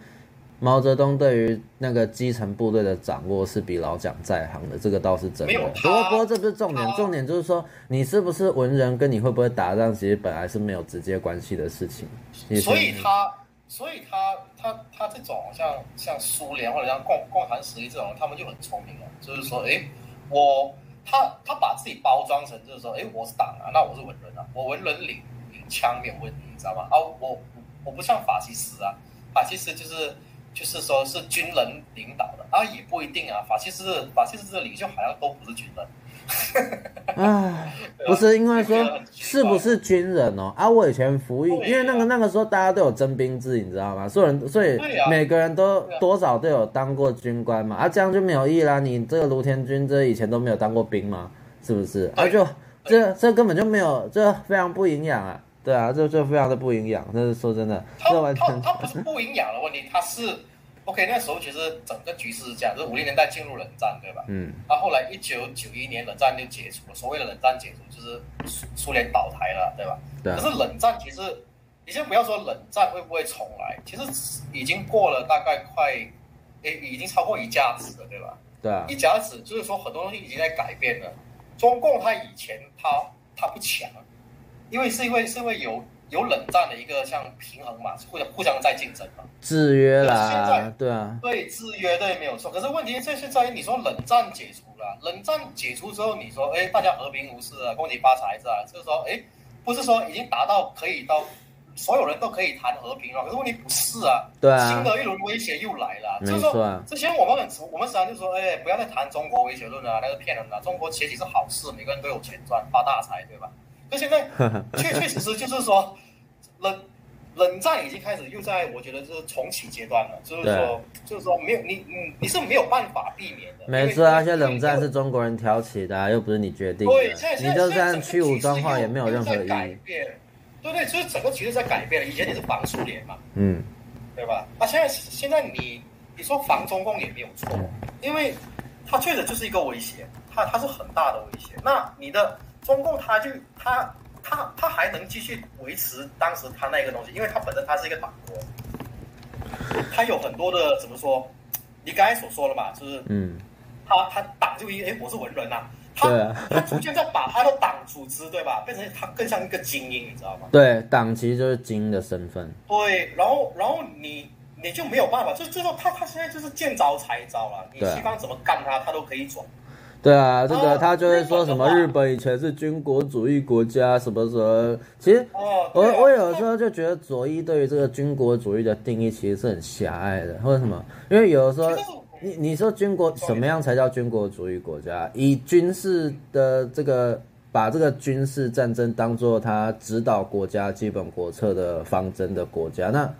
毛泽东对于那个基层部队的掌握是比老蒋在行的，这个倒是真的。不过不过这不是重点，重点就是说你是不是文人，跟你会不会打仗，其实本来是没有直接关系的事情。所以他，所以他，他，他这种像像苏联或者像共共产主义这种，他们就很聪明了，就是说，哎，我他他把自己包装成就是说，哎，我是党啊，那我是文人啊，我文人领领枪没有问题，你知道吗？啊，我我不像法西斯啊，法西斯就是。就是说，是军人领导的啊，也不一定啊。法西斯，法西斯的领袖好像都不是军人。哎，不是因为说是不是军人哦？啊，我以前服役，因为那个那个时候大家都有征兵制，你知道吗？所有人，所以每个人都多少都有当过军官嘛。啊，这样就没有意义啦。你这个卢田军这以前都没有当过兵吗？是不是？啊，就这这根本就没有，这非常不营养啊。对啊，这这非常的不营养。但是说真的，这完全他不是不营养的问题，他是 OK。那时候其实整个局势是这样，就是五零年代进入冷战，对吧？嗯。那后来一九九一年冷战就解除了，所谓的冷战解除就是苏苏联倒台了，对吧？对。可是冷战其实，你先不要说冷战会不会重来，其实已经过了大概快，诶，已经超过一甲子了，对吧？对啊。一甲子就是说很多东西已经在改变了。中共他以前他他不强。因为是因为是因为有有冷战的一个像平衡嘛，互相互相在竞争嘛，制约啦，现在对啊，对制约对没有错。可是问题在现在，你说冷战解除了，冷战解除之后，你说哎大家和平无事啊，恭喜发财是吧？就是说哎不是说已经达到可以到所有人都可以谈和平了，可是问题不是啊，对啊，新的一轮威胁又来了，就是说之前我们很我们时常就说，哎，不要再谈中国威胁论了，那个骗人的，中国崛起是好事，每个人都有钱赚，发大财，对吧？可现在确确实实就是说冷冷战已经开始又在，我觉得是重启阶段了，就是说就是说没有你你你是没有办法避免的。没错啊，现在冷战是中国人挑起的，啊，又不是你决定的。对，你就算去武装化也没有任何意义。对对，所以整个局势在改变了。以前你是防苏联嘛，嗯，对吧？那、啊、现在现在你你说防中共也没有错，因为它确实就是一个威胁，它它是很大的威胁。那你的中共他就他他他还能继续维持当时他那个东西，因为他本身他是一个党国，他有很多的怎么说？你刚才所说了嘛，就是嗯，他他党就一哎，我是文人呐、啊。他、啊、他逐渐在把他的党组织，对吧，变成他更像一个精英，你知道吗？对，党其实就是精英的身份。对，然后然后你你就没有办法，就就说他他现在就是见招拆招了，你西方怎么干他，他都可以转。对啊，这个他就会说什么日本以前是军国主义国家，什么什么。其实我我有时候就觉得左翼对于这个军国主义的定义其实是很狭隘的，为什么？因为有的时候。你你说军国什么样才叫军国主义国家？以军事的这个把这个军事战争当做他指导国家基本国策的方针的国家，那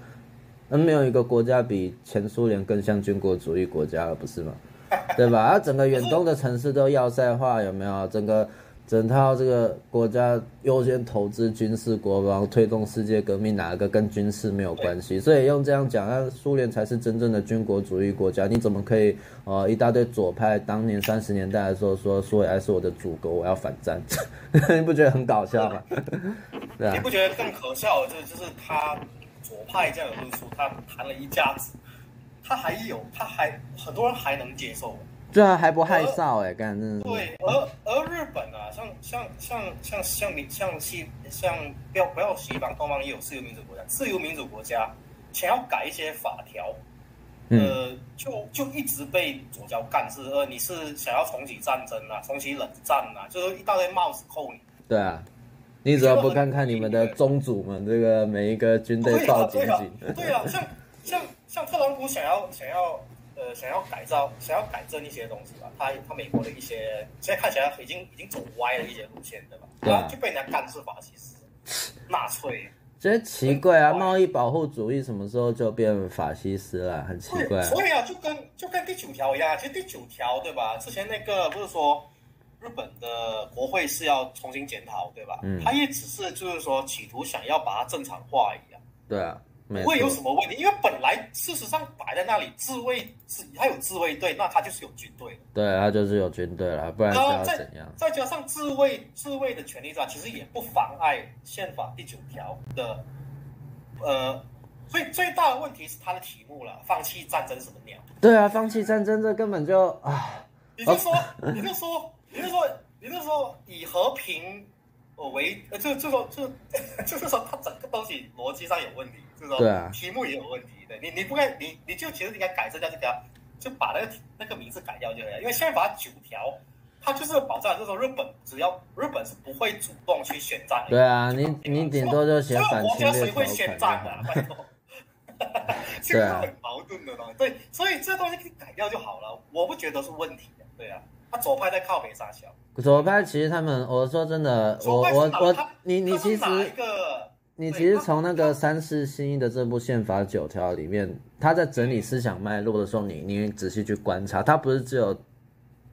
那没有一个国家比前苏联更像军国主义国家了，不是吗？对吧？啊，整个远东的城市都要塞化，有没有？整个。整套这个国家优先投资军事国防，推动世界革命，哪个跟军事没有关系？所以用这样讲，那苏联才是真正的军国主义国家。你怎么可以呃一大堆左派当年三十年代的时候说苏维埃是我的祖国，我要反战？你不觉得很搞笑吗？对啊。你不觉得更可笑的就是就是他左派这样的论述，他谈了一架子，他还有他还很多人还能接受。对啊，还不害臊哎，干真对，而而日本啊，像像像像像你像西像不要不要西方，东方也有自由民主国家，自由民主国家想要改一些法条，呃，就就一直被左交干，是呃，你是想要重启战争啊，重启冷战啊，就是一大堆帽子扣你。对啊，你只要不看看你们的宗主们，这个每一个军队报警警？对啊，像像像特朗普想要想要。呃，想要改造，想要改正一些东西吧。他他美国的一些，现在看起来已经已经走歪了一些路线，对吧？对啊，就被人家干是法西斯、纳粹。这些奇怪啊，贸易保护主义什么时候就变法西斯了？很奇怪。所以啊，就跟就跟第九条一样，其实第九条对吧？之前那个不是说日本的国会是要重新检讨，对吧？嗯。他也只是就是说企图想要把它正常化一样。对啊。不会有什么问题，因为本来事实上摆在那里，自卫是他有自卫队，那他就是有军队。对，他就是有军队了，不然要怎样？再加上自卫自卫的权利上，其实也不妨碍宪法第九条的。呃，所以最大的问题是他的题目了，放弃战争什么鸟？对啊，放弃战争这根本就啊！你就说，你就说，你就说，你就说以和平。为呃，就就说就 就是说，它整个东西逻辑上有问题，对啊，题目也有问题。对，你你不该你你就其实应该改这条这条，就把那个那个名字改掉就可以了。因为宪法九条，它就是保障，就是说日本只要日本是不会主动去宣战。对啊，你你顶多就写反侵略条款。国家谁会宣战的？拜托，这个很矛盾的东西。对，所以这东西可以改掉就好了。我不觉得是问题的。对啊。他左派在靠北撒小，左派其实他们，我说真的，我我我，你你其实，你其实从那个三世新一的这部宪法九条里面，他在整理思想脉络的时候，你你仔细去观察，他不是只有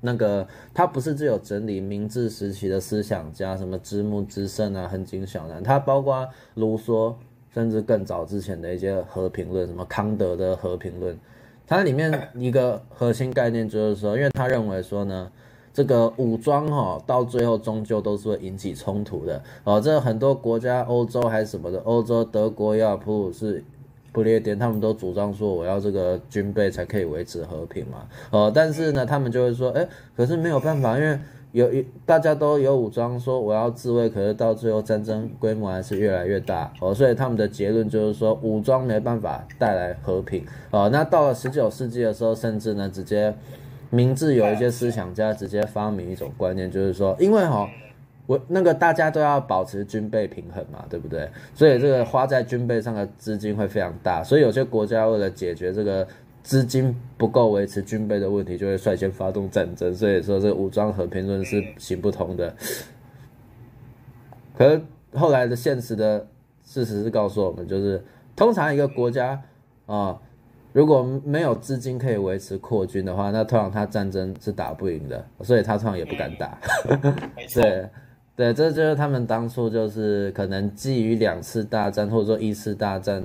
那个，他不是只有整理明治时期的思想家，什么知木之盛啊、横井小南，他包括卢梭，甚至更早之前的一些和平论，什么康德的和平论。它里面一个核心概念就是说，因为他认为说呢，这个武装哈到最后终究都是会引起冲突的哦。这很多国家，欧洲还是什么的，欧洲德国要普鲁士、不列颠，他们都主张说我要这个军备才可以维持和平嘛。哦，但是呢，他们就会说，哎，可是没有办法，因为。有一大家都有武装，说我要自卫，可是到最后战争规模还是越来越大哦，所以他们的结论就是说武装没办法带来和平哦。那到了十九世纪的时候，甚至呢直接明治有一些思想家直接发明一种观念，就是说，因为哈我那个大家都要保持军备平衡嘛，对不对？所以这个花在军备上的资金会非常大，所以有些国家为了解决这个资金不够维持军备的问题，就会率先发动战争。所以说这武装和平论是行不通的。可是后来的现实的事实是告诉我们，就是通常一个国家啊。如果没有资金可以维持扩军的话，那通常他战争是打不赢的，所以他通常也不敢打。嗯、对，对，这就是他们当初就是可能基于两次大战或者说一次大战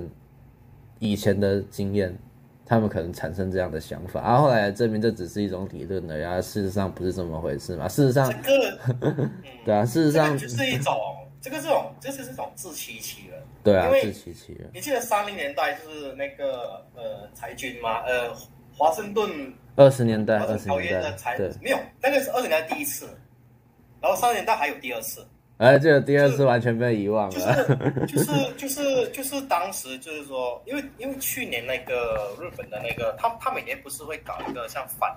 以前的经验，他们可能产生这样的想法。然、啊、后后来证明这只是一种理论的，然后事实上不是这么回事嘛。事实上，这个、对啊，事实上就是一种。这个这种这是这种自欺欺人，对啊，自欺欺人。你记得三零年代就是那个呃裁军吗？呃，华盛顿二十年代，二十年代裁没有，那个是二十年代第一次，然后三十年代还有第二次。哎，这个第二次完全被遗忘了。就是就是就是就是当时就是说，因为因为去年那个日本的那个他他每年不是会搞一个像反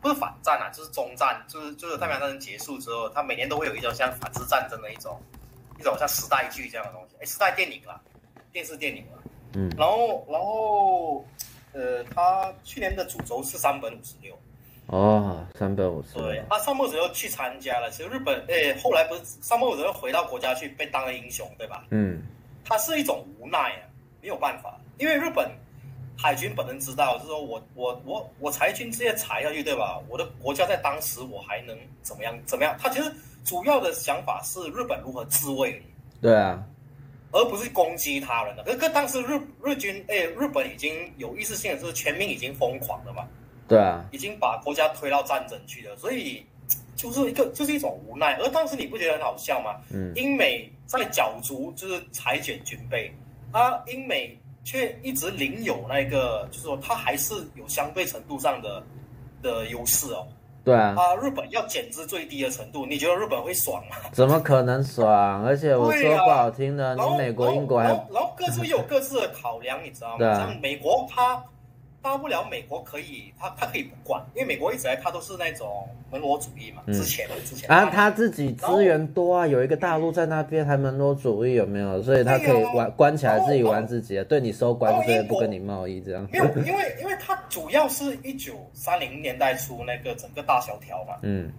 不是反战啊，就是中战，就是就是太平洋战争结束之后，他每年都会有一种像反制战争的一种。一种像时代剧这样的东西，哎，时代电影了，电视电影了，嗯，然后然后，呃，他去年的主轴是三本五十六，哦，三本五十六，对，他山本五十六去参加了，其实日本，哎，后来不是山本五十六回到国家去被当了英雄，对吧？嗯，他是一种无奈啊，没有办法，因为日本海军本人知道，就是说我我我我裁军这些裁下去，对吧？我的国家在当时我还能怎么样？怎么样？他其实。主要的想法是日本如何自卫，对啊，而不是攻击他人的。可是当时日日军，哎，日本已经有意识性的是全民已经疯狂了嘛，对啊，已经把国家推到战争去了，所以就是一个就是一种无奈。而当时你不觉得很好笑吗？嗯，英美在角逐就是裁减军备，啊，英美却一直领有那个，就是说他还是有相对程度上的的优势哦。对啊，啊，日本要减至最低的程度，你觉得日本会爽吗？怎么可能爽？而且我说不好听的，啊、你美国、英国还，然后，然后各自有各自的考量，你知道吗？啊、像美国它。大不了美国可以，他他可以不管，因为美国一直来他都是那种门罗主义嘛。之前的之前啊，他自己资源多啊，有一个大陆在那边还门罗主义有没有？所以他可以玩关起来自己玩自己的，对你收关税不跟你贸易这样。没有，因为因为他主要是一九三零年代初那个整个大萧条嘛。嗯。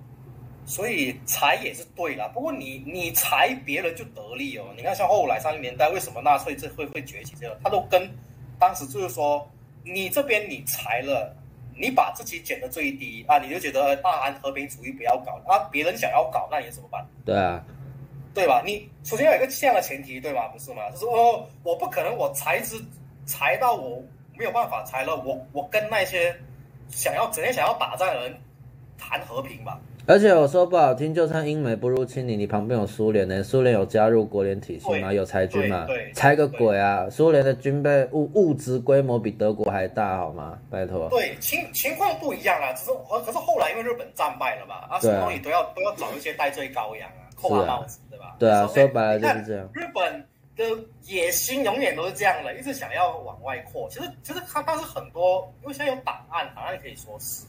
所以裁也是对啦，不过你你裁别人就得利哦。你看像后来三零年代为什么纳粹这会会崛起这样，他都跟当时就是说。你这边你裁了，你把自己减的最低啊，你就觉得大安和平主义不要搞啊，别人想要搞，那你怎么办？对啊，对吧？你首先要有一个这样的前提，对吧？不是吗？就是哦，我不可能我裁之裁到我没有办法裁了，我我跟那些想要整天想要打仗的人谈和平吧。而且我说不好听，就算英美不入侵你，你旁边有苏联呢？苏联有加入国联体系吗？有裁军吗？裁个鬼啊！苏联的军备物物资规模比德国还大，好吗？拜托。对，情情况不一样啊，只是可可是后来因为日本战败了嘛，啊，什么东西都要都要找一些戴罪羔羊啊，扣他帽子，对吧？对啊，说白了就是这样。日本的野心永远都是这样的，一直想要往外扩。其实其实他当时很多，因为现在有档案，档案可以说是。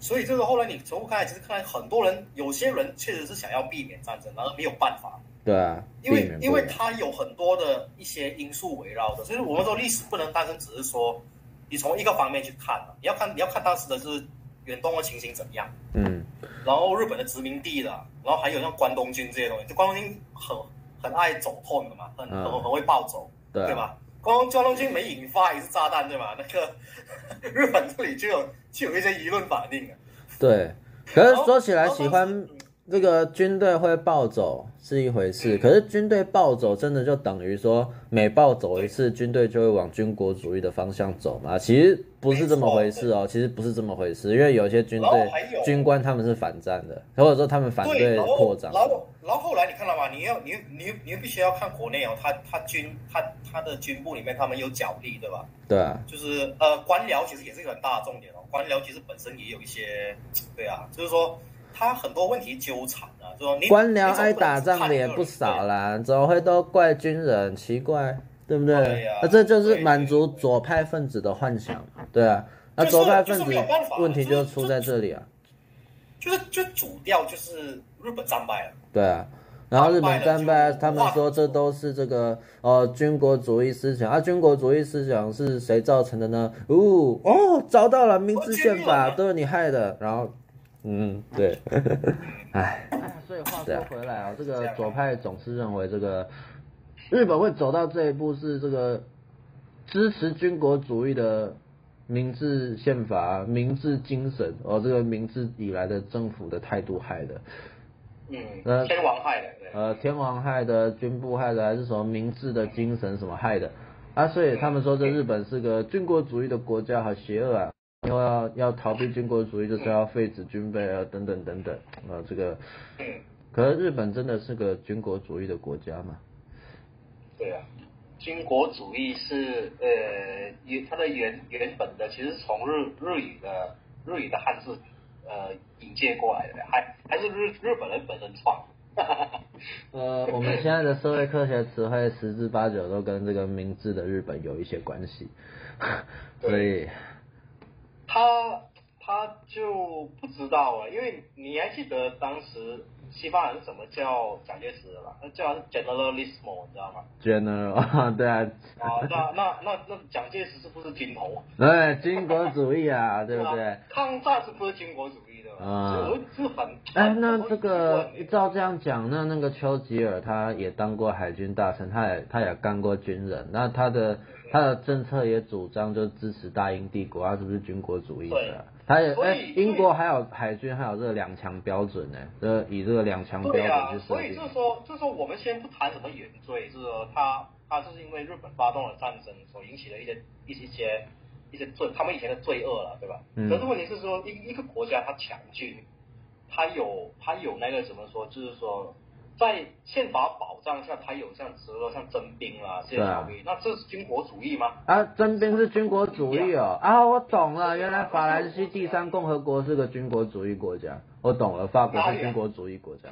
所以这个后来你从看来，其实看来很多人，有些人确实是想要避免战争，然后没有办法。对啊，因为因为它有很多的一些因素围绕着，所以我们说历史不能单纯只是说你从一个方面去看，你要看你要看当时的是远东的情形怎么样。嗯。然后日本的殖民地的，然后还有像关东军这些东西，就关东军很很爱走痛的嘛，很很很会暴走，对，对吧？关关东军没引发一次炸弹，对吧？那个 日本这里就有就有一些舆论反应啊。对，可是说起来，喜欢这个军队会暴走是一回事，可是军队暴走真的就等于说每暴走一次，军队就会往军国主义的方向走吗？其实不是这么回事哦，其实不是这么回事，因为有些军队军官他们是反战的，或者说他们反对扩张。然后后来你看到吗？你要你你你必须要看国内哦，他他军他他的军部里面他们有角力，对吧？对啊。就是呃官僚其实也是一个很大的重点哦，官僚其实本身也有一些，对啊，就是说他很多问题纠缠啊，说你官僚爱打仗的也不少啦，怎么会都怪军人？奇怪，对不对？对啊，那这就是满足左派分子的幻想，对啊。那左派分子问题就出在这里啊。就是就主调就是日本战败了。对啊。然后日本战败，他们说这都是这个呃军国主义思想啊，军国主义思想是谁造成的呢？哦哦，找到了，明治宪法都是你害的。然后，嗯，对，哎，所以话说回来啊，这个左派总是认为这个日本会走到这一步是这个支持军国主义的明治宪法、明治精神哦，这个明治以来的政府的态度害的。嗯，天王害的，呃，天王害的，军部害的，还是什么明治的精神什么害的？啊，所以他们说这日本是个军国主义的国家，好邪恶啊！因为要要逃避军国主义，就是要废止军备啊，等等等等，啊，这个，可是日本真的是个军国主义的国家吗？对啊，军国主义是呃，原它的原原本的其实从日日语的日语的汉字。呃，引介过来的，还还是日日本人本人创。呃，我们现在的社会科学词汇十之八九都跟这个明治的日本有一些关系，所以他他就不知道啊，因为你还记得当时。西方人怎么叫蒋介石的吧？那叫是 Generalissimo，你知道吗？General，对啊。啊，那那那那蒋介石是不是军头？对，军国主义啊，对不对？抗战是不是军国主义的？啊、嗯，是很。哎、欸，那这个照这样讲，那那个丘吉尔他也当过海军大臣，他也他也干过军人，那他的他的政策也主张就支持大英帝国，他是不是军国主义的？还有哎，英国还有海军，还有这个两强标准呢，这以这个两强标准去设定。所以就是说，就是说，我们先不谈什么原罪，就是说他他就是因为日本发动了战争所引起的一些一些些一些罪，他们以前的罪恶了，对吧？嗯。可是问题是说，一一个国家他强军，他有他有那个怎么说，就是说。在宪法保障下，他有像比如说像征兵啦这些条例，那这是军国主义吗？啊，征兵是军国主义哦。啊，我懂了，原来法兰西第三共和国是个军国主义国家。我懂了，法国是军国主义国家。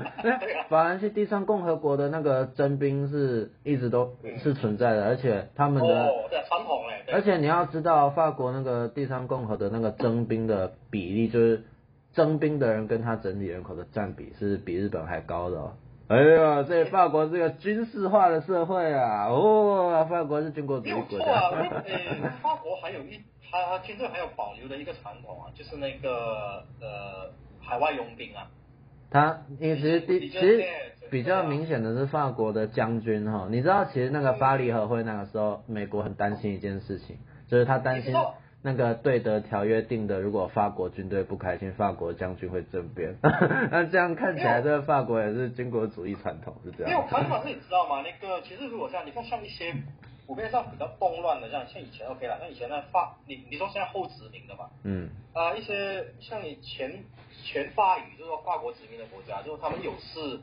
法兰西第三共和国的那个征兵是一直都是存在的，而且他们的哦，对，传统哎。而且你要知道，法国那个第三共和的那个征兵的比例就是。征兵的人跟他整体人口的占比是比日本还高的哦。哎呀，这法国是个军事化的社会啊！哦，法国是军国主义国家。错啊，呃，法国还有一，他军队还有保留的一个传统啊，就是那个呃海外佣兵啊。他其实第其实比较明显的是法国的将军哈，你知道其实那个巴黎和会那个时候，美国很担心一件事情，就是他担心。那个对德条约定的，如果法国军队不开心，法国将军会政变。那这样看起来，这个法国也是军国主义传统，是这样。没有，传统是你知道吗？那个其实如果像你看，像一些普遍上比较动乱的，像像以前 OK 了，像以前的法，你你说现在后殖民的嘛？嗯。啊、呃，一些像你前前法语，就是说法国殖民的国家，就是他们有事。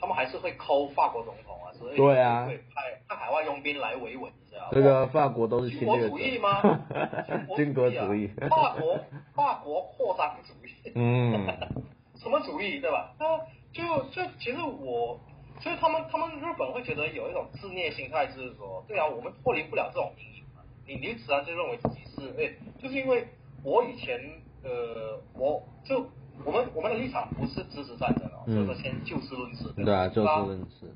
他们还是会抠法国总统啊，所以对啊，会派派海外佣兵来维稳一下。这个法国都是侵略者。军国主义吗？军国主义。法国法国扩张主义。嗯。什么主义对吧？那就就其实我，所以他们他们日本会觉得有一种自虐心态，就是说，对啊，我们脱离不了这种阴影嘛。你你自然就认为自己是哎，就是因为我以前呃，我就。我们我们的立场不是支持战争哦，所以说先就事论事。对啊，就事论事。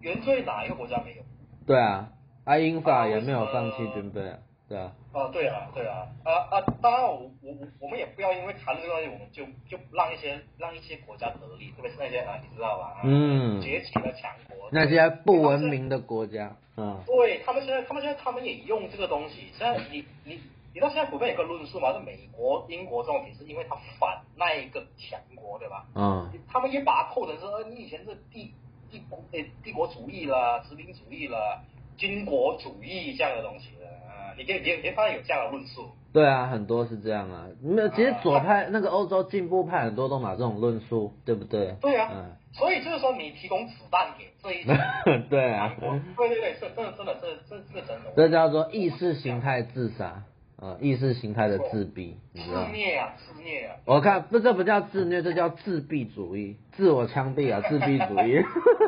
原罪哪一个国家没有？对啊，啊英法也没有放弃军备啊，对啊。哦，对啊，对啊，啊啊，当然我我我我们也不要因为谈这个东西，我们就就让一些让一些国家得利，特别是那些啊，你知道吧？嗯。崛起的强国。那些不文明的国家，嗯。对他们现在，他们现在他们也用这个东西，现在你你。你知道现在普遍有个论述嘛？是美国、英国这种体制，因为他反那一个强国，对吧？嗯。他们也把它扣成说，呃，你以前是帝帝国诶帝国主义了、殖民主义了、军国主义这样的东西的啊。你可以你可以发现有这样的论述。对啊，很多是这样啊。没有，其实左派、啊、那个欧洲进步派很多都把这种论述，对不对？对啊。嗯。所以就是说，你提供子弹给这一些。对啊。对对对，这这真的这这这真的。这叫做意识形态自杀。呃，意识形态的自闭，自虐啊，自虐啊！我看不，这不叫自虐，这叫自闭主义，自我枪毙啊，自闭主义。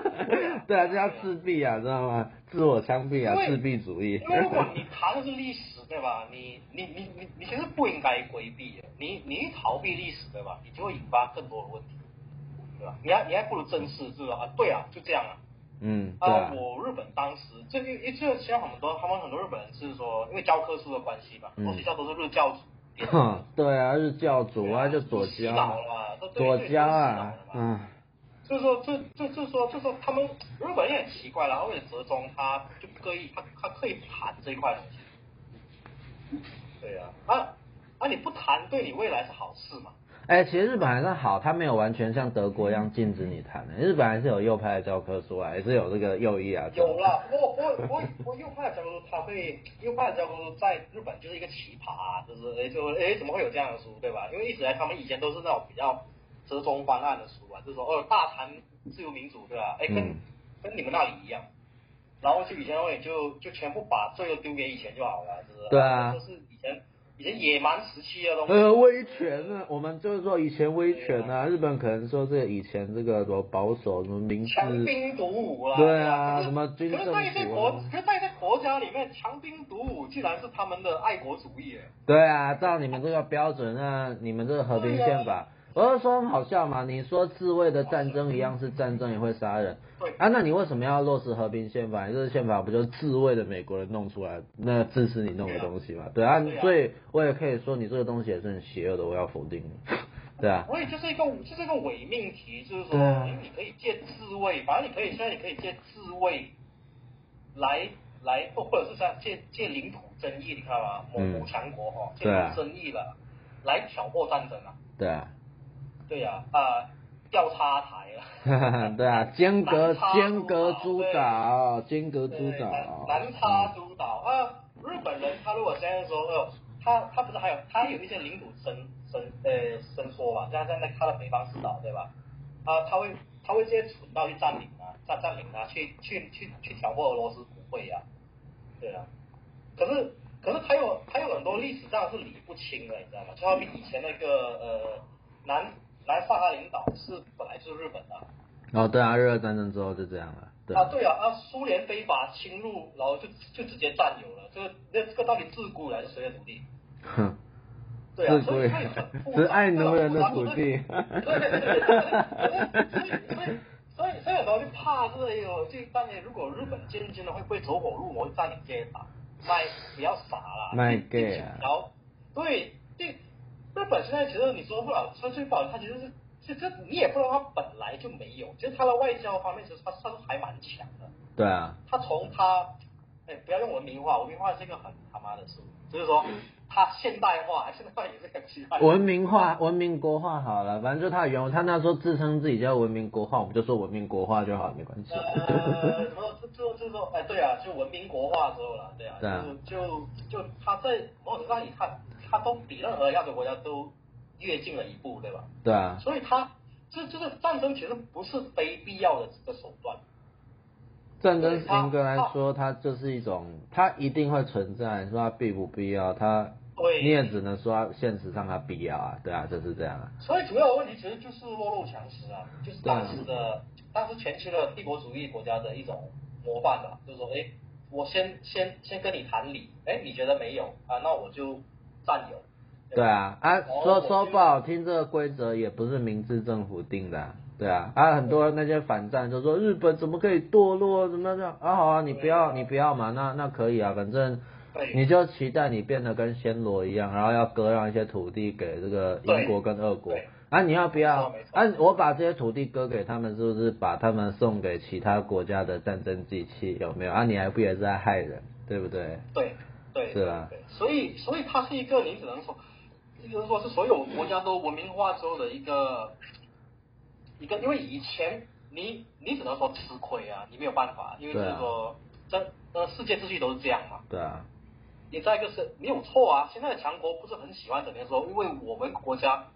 对啊，这叫自闭啊，知道吗？自我枪毙啊，自闭主义。因为如果 你谈的是历史，对吧？你你你你你其实不应该规避的，你你一逃避历史，对吧？你就会引发更多的问题。对吧？你还你还不如正视，是吧？啊，对啊，就这样啊。嗯，啊，啊我日本当时这个，因为像很多他们很多日本人是说，因为教科书的关系吧，很多学校都是日教组。对啊，日教组啊，就左胶。左胶啊，嗯。就是说，就就就是说，就是说，他们日本人也很奇怪，然后为了折中，他就刻意他他刻意不谈这一块东西。对啊，啊啊，你不谈对你未来是好事嘛？哎，其实日本还算好，他没有完全像德国一样禁止你谈的。日本还是有右派的教科书啊，也是有这个右翼啊。有了，不过不过不过不过右派的教科书，他会右派的教科书在日本就是一个奇葩，啊，就是哎就哎怎么会有这样的书，对吧？因为一直来他们以前都是那种比较折中方案的书啊，就是说哦大谈自由民主，对吧？哎跟、嗯、跟你们那里一样，然后就以前会就就全部把罪都丢给以前就好了，是不是？对啊。就是以前。以前野蛮时期的东西，呃，威权呢？我们就是说以前威权啊，日本可能说这以前这个什么保守什么民治，强兵独武啦，对啊，什么军政府。可是在一些国，可是在一些国家里面，强兵独武竟然是他们的爱国主义。对啊，照你们这个标准，那你们这个和平宪法。我是说很好笑嘛，你说自卫的战争一样是战争，也会杀人。对啊，那你为什么要落实和平宪法？这个宪法不就是自卫的美国人弄出来，那支持你弄的东西嘛？对啊，所以我也可以说你这个东西也是很邪恶的，我要否定你。对啊。所以就是一个，就是一个伪命题，就是说，啊、你可以借自卫，反正你可以现在你可以借自卫来来，或或者是像借借领土争议，你看吗？某某强国哈，借领土争议了，啊、来挑拨战争啊。对啊。对呀，啊，调查台了。对啊，尖阁尖阁诸岛，尖阁诸岛。南叉诸岛啊，日本人他如果现在说，呃，他他不是还有他有一些领土伸伸呃伸缩嘛，像像在他的北方四岛对吧？啊，他会他会直接蠢到去占领啊，占占领啊，去去去去挑拨俄罗斯不会呀，对啊。可是可是他有他有很多历史上是理不清的，你知道吗？就好比以前那个呃南。来萨哈领导是本来就是日本的。哦，对啊，日俄战争之后就这样了。对啊，对啊，啊，苏联非法侵入，然后就就直接占有了。这个那这个到底自古以来是谁的土地？哼。对啊，所以所以 是爱奴人的土地。对对对对对。所以所以所以所以有时候就怕这个，就当年如果日本渐渐的会不会走火入魔，占领这些岛，卖不要傻了。卖 gay 啊。然后对。日本身呢其实你说不了，说最不好，他其实是，其实你也不知道他本来就没有，其实他的外交方面其实他算是还蛮强的。对啊。他从他，哎，不要用文明化，文明化是一个很他妈的事，就是说他现代化，现代化也是很奇怪。文明化，文明国化好了，反正就他的原文，他那时候自称自己叫文明国化，我们就说文明国化就好，没关系。呃，什么就就就是说，哎，对啊，就文明国化之后了，对啊，对啊就就就他在某种程度上你看。他都比任何亚洲国家都跃进了一步，对吧？对啊。所以他这就是战争，其实不是非必要的这个手段。战争严格来说，它就是一种，它一定会存在。你说它必不必要？它对，你也只能说现实上它必要啊，对啊，就是这样啊。所以主要的问题其实就是弱肉强食啊，就是当时的当时前期的帝国主义国家的一种模范吧，就是说，哎，我先先先跟你谈理，哎，你觉得没有啊？那我就。占有，对，啊，啊，说说不好听，这个规则也不是明治政府定的，对啊，啊，很多那些反战就说日本怎么可以堕落，怎么样？啊，好啊，你不要，你不要嘛，那那可以啊，反正你就期待你变得跟暹罗一样，然后要割让一些土地给这个英国跟俄国，啊，你要不要？啊，我把这些土地割给他们，是不是把他们送给其他国家的战争机器？有没有？啊，你还不也是在害人，对不对？对。对，是啊，对，所以所以它是一个你只能说，就是说是所有国家都文明化之后的一个一个，因为以前你你只能说吃亏啊，你没有办法，因为就是说这呃世界秩序都是这样嘛。对啊。你再一个是没有错啊，现在的强国不是很喜欢整天说，因为我们国家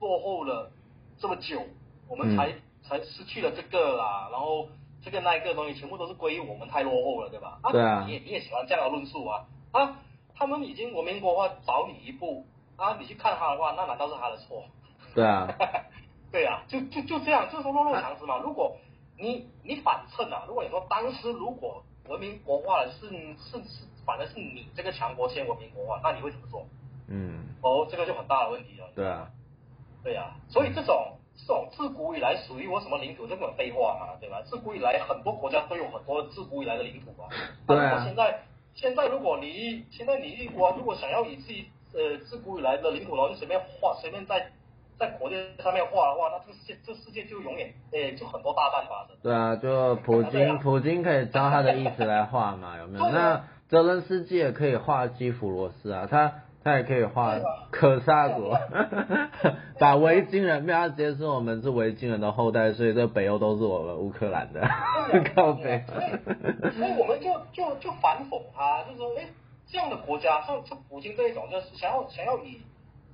落后了这么久，我们才、嗯、才失去了这个啦，然后这个那一个东西全部都是归于我们太落后了，对吧？对啊。你也你也喜欢这样的论述啊？啊，他们已经文明国化早你一步啊！你去看他的话，那难道是他的错？对啊，对啊，就就就这样，就是说弱肉强食嘛。如果你你反衬啊，如果你说当时如果文明国化的是是是，反正是你这个强国先文明国化，那你会怎么做？嗯，哦，这个就很大的问题了。对啊，对啊，所以这种这种自古以来属于我什么领土，这种废话嘛，对吧？自古以来很多国家都有很多自古以来的领土啊。对啊。现在现在如果你现在你一国如果想要以自己呃自古以来的领土，然后就随便画随便在在国界上面画的话，那这个世界这世界就永远诶就很多大战发生。对啊，就普京、啊、普京可以照他的意思来画嘛，有没有？啊、那泽伦斯基也可以画基辅罗斯啊，他。他也可以画可萨国，把维京人，没有他直接说我们是维京人的后代，所以这北欧都是我们乌克兰的，靠北。所以我们就就就反讽他，就是说，哎，这样的国家，像像普京这一种，就是想要想要以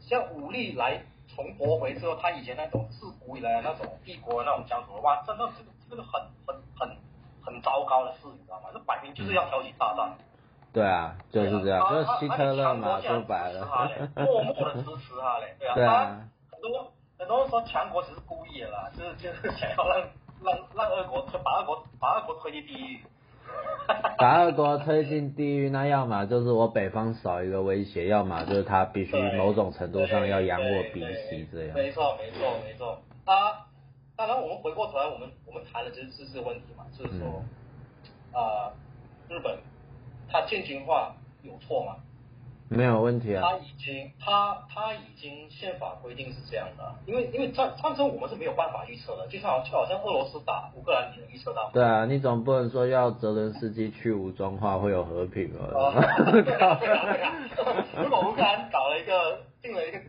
像武力来重夺回之后他以前那种自古以来的那种帝国的那种疆土的话，真的这个这个很很很很糟糕的事，你知道吗？这摆明就是要挑起大战。对啊，就是这样，就是希特勒嘛，说白了。默默的支持他嘞，对啊。对啊。很多很多人说强国只是故意的啦，就是 就是想要让让让俄国推把俄国把俄国推进地狱。把俄国推进地狱，那要么就是我北方少一个威胁，要么就是他必须某种程度上要仰我鼻息这样。没错没错没错。啊，当然我们回过头来，我们我们谈的就是这个问题嘛，就是说，啊、嗯呃，日本。他渐进化有错吗？没有问题啊。他已经，他他已经宪法规定是这样的，因为因为战战争我们是没有办法预测的，就像就好像俄罗斯打乌克兰，你能预测到吗？对啊，你总不能说要泽连斯基去武装化会有和平啊。对啊对啊，如果乌克兰搞了一个定了一个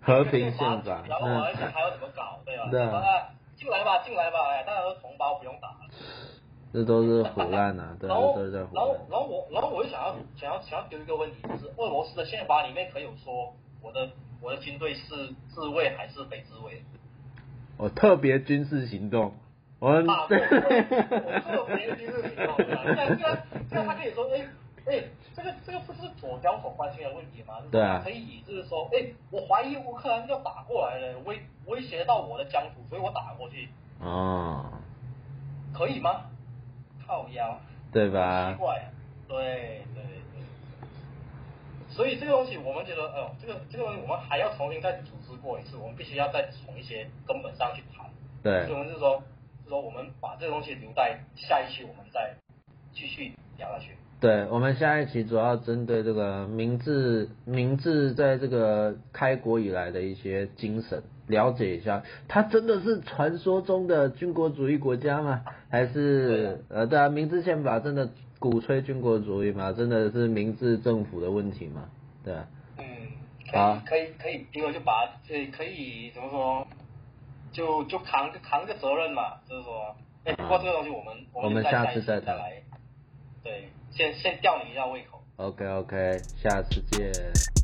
和平宪法，然后我还想还要怎么搞，对吧？对啊。进来吧，进来吧，哎，大家都同。这都是唬烂呐，对对对对。然后，然后我，然后我就想要，想要，想要丢一个问题，就是俄罗斯的宪法里面可以有说，我的我的军队是自卫还是非自卫？我特别军事行动，我们对，我特别军事行动，这样这样这样他可以说，哎哎，这个这个不是左交所关心的问题吗？对啊。可以就是说，哎，我怀疑乌克兰要打过来了，威威胁到我的疆土，所以我打过去。哦。可以吗？靠腰，对吧？奇怪啊，对对对，所以这个东西我们觉得，哦，这个这个东西我们还要重新再组织过一次，我们必须要再从一些根本上去谈。对，所以我们就是说，就是说我们把这个东西留在下一期，我们再继续聊下去。对，我们下一期主要针对这个明治，明治在这个开国以来的一些精神。了解一下，他真的是传说中的军国主义国家吗？还是呃，对啊，明治宪法真的鼓吹军国主义吗？真的是明治政府的问题吗？对啊。嗯，好，可以可以，因为就把这可以怎么说，就就扛就扛个责任嘛，就是说，哎，不过这个东西我们我们下次再谈。对，先先吊你一下胃口。OK OK，下次见。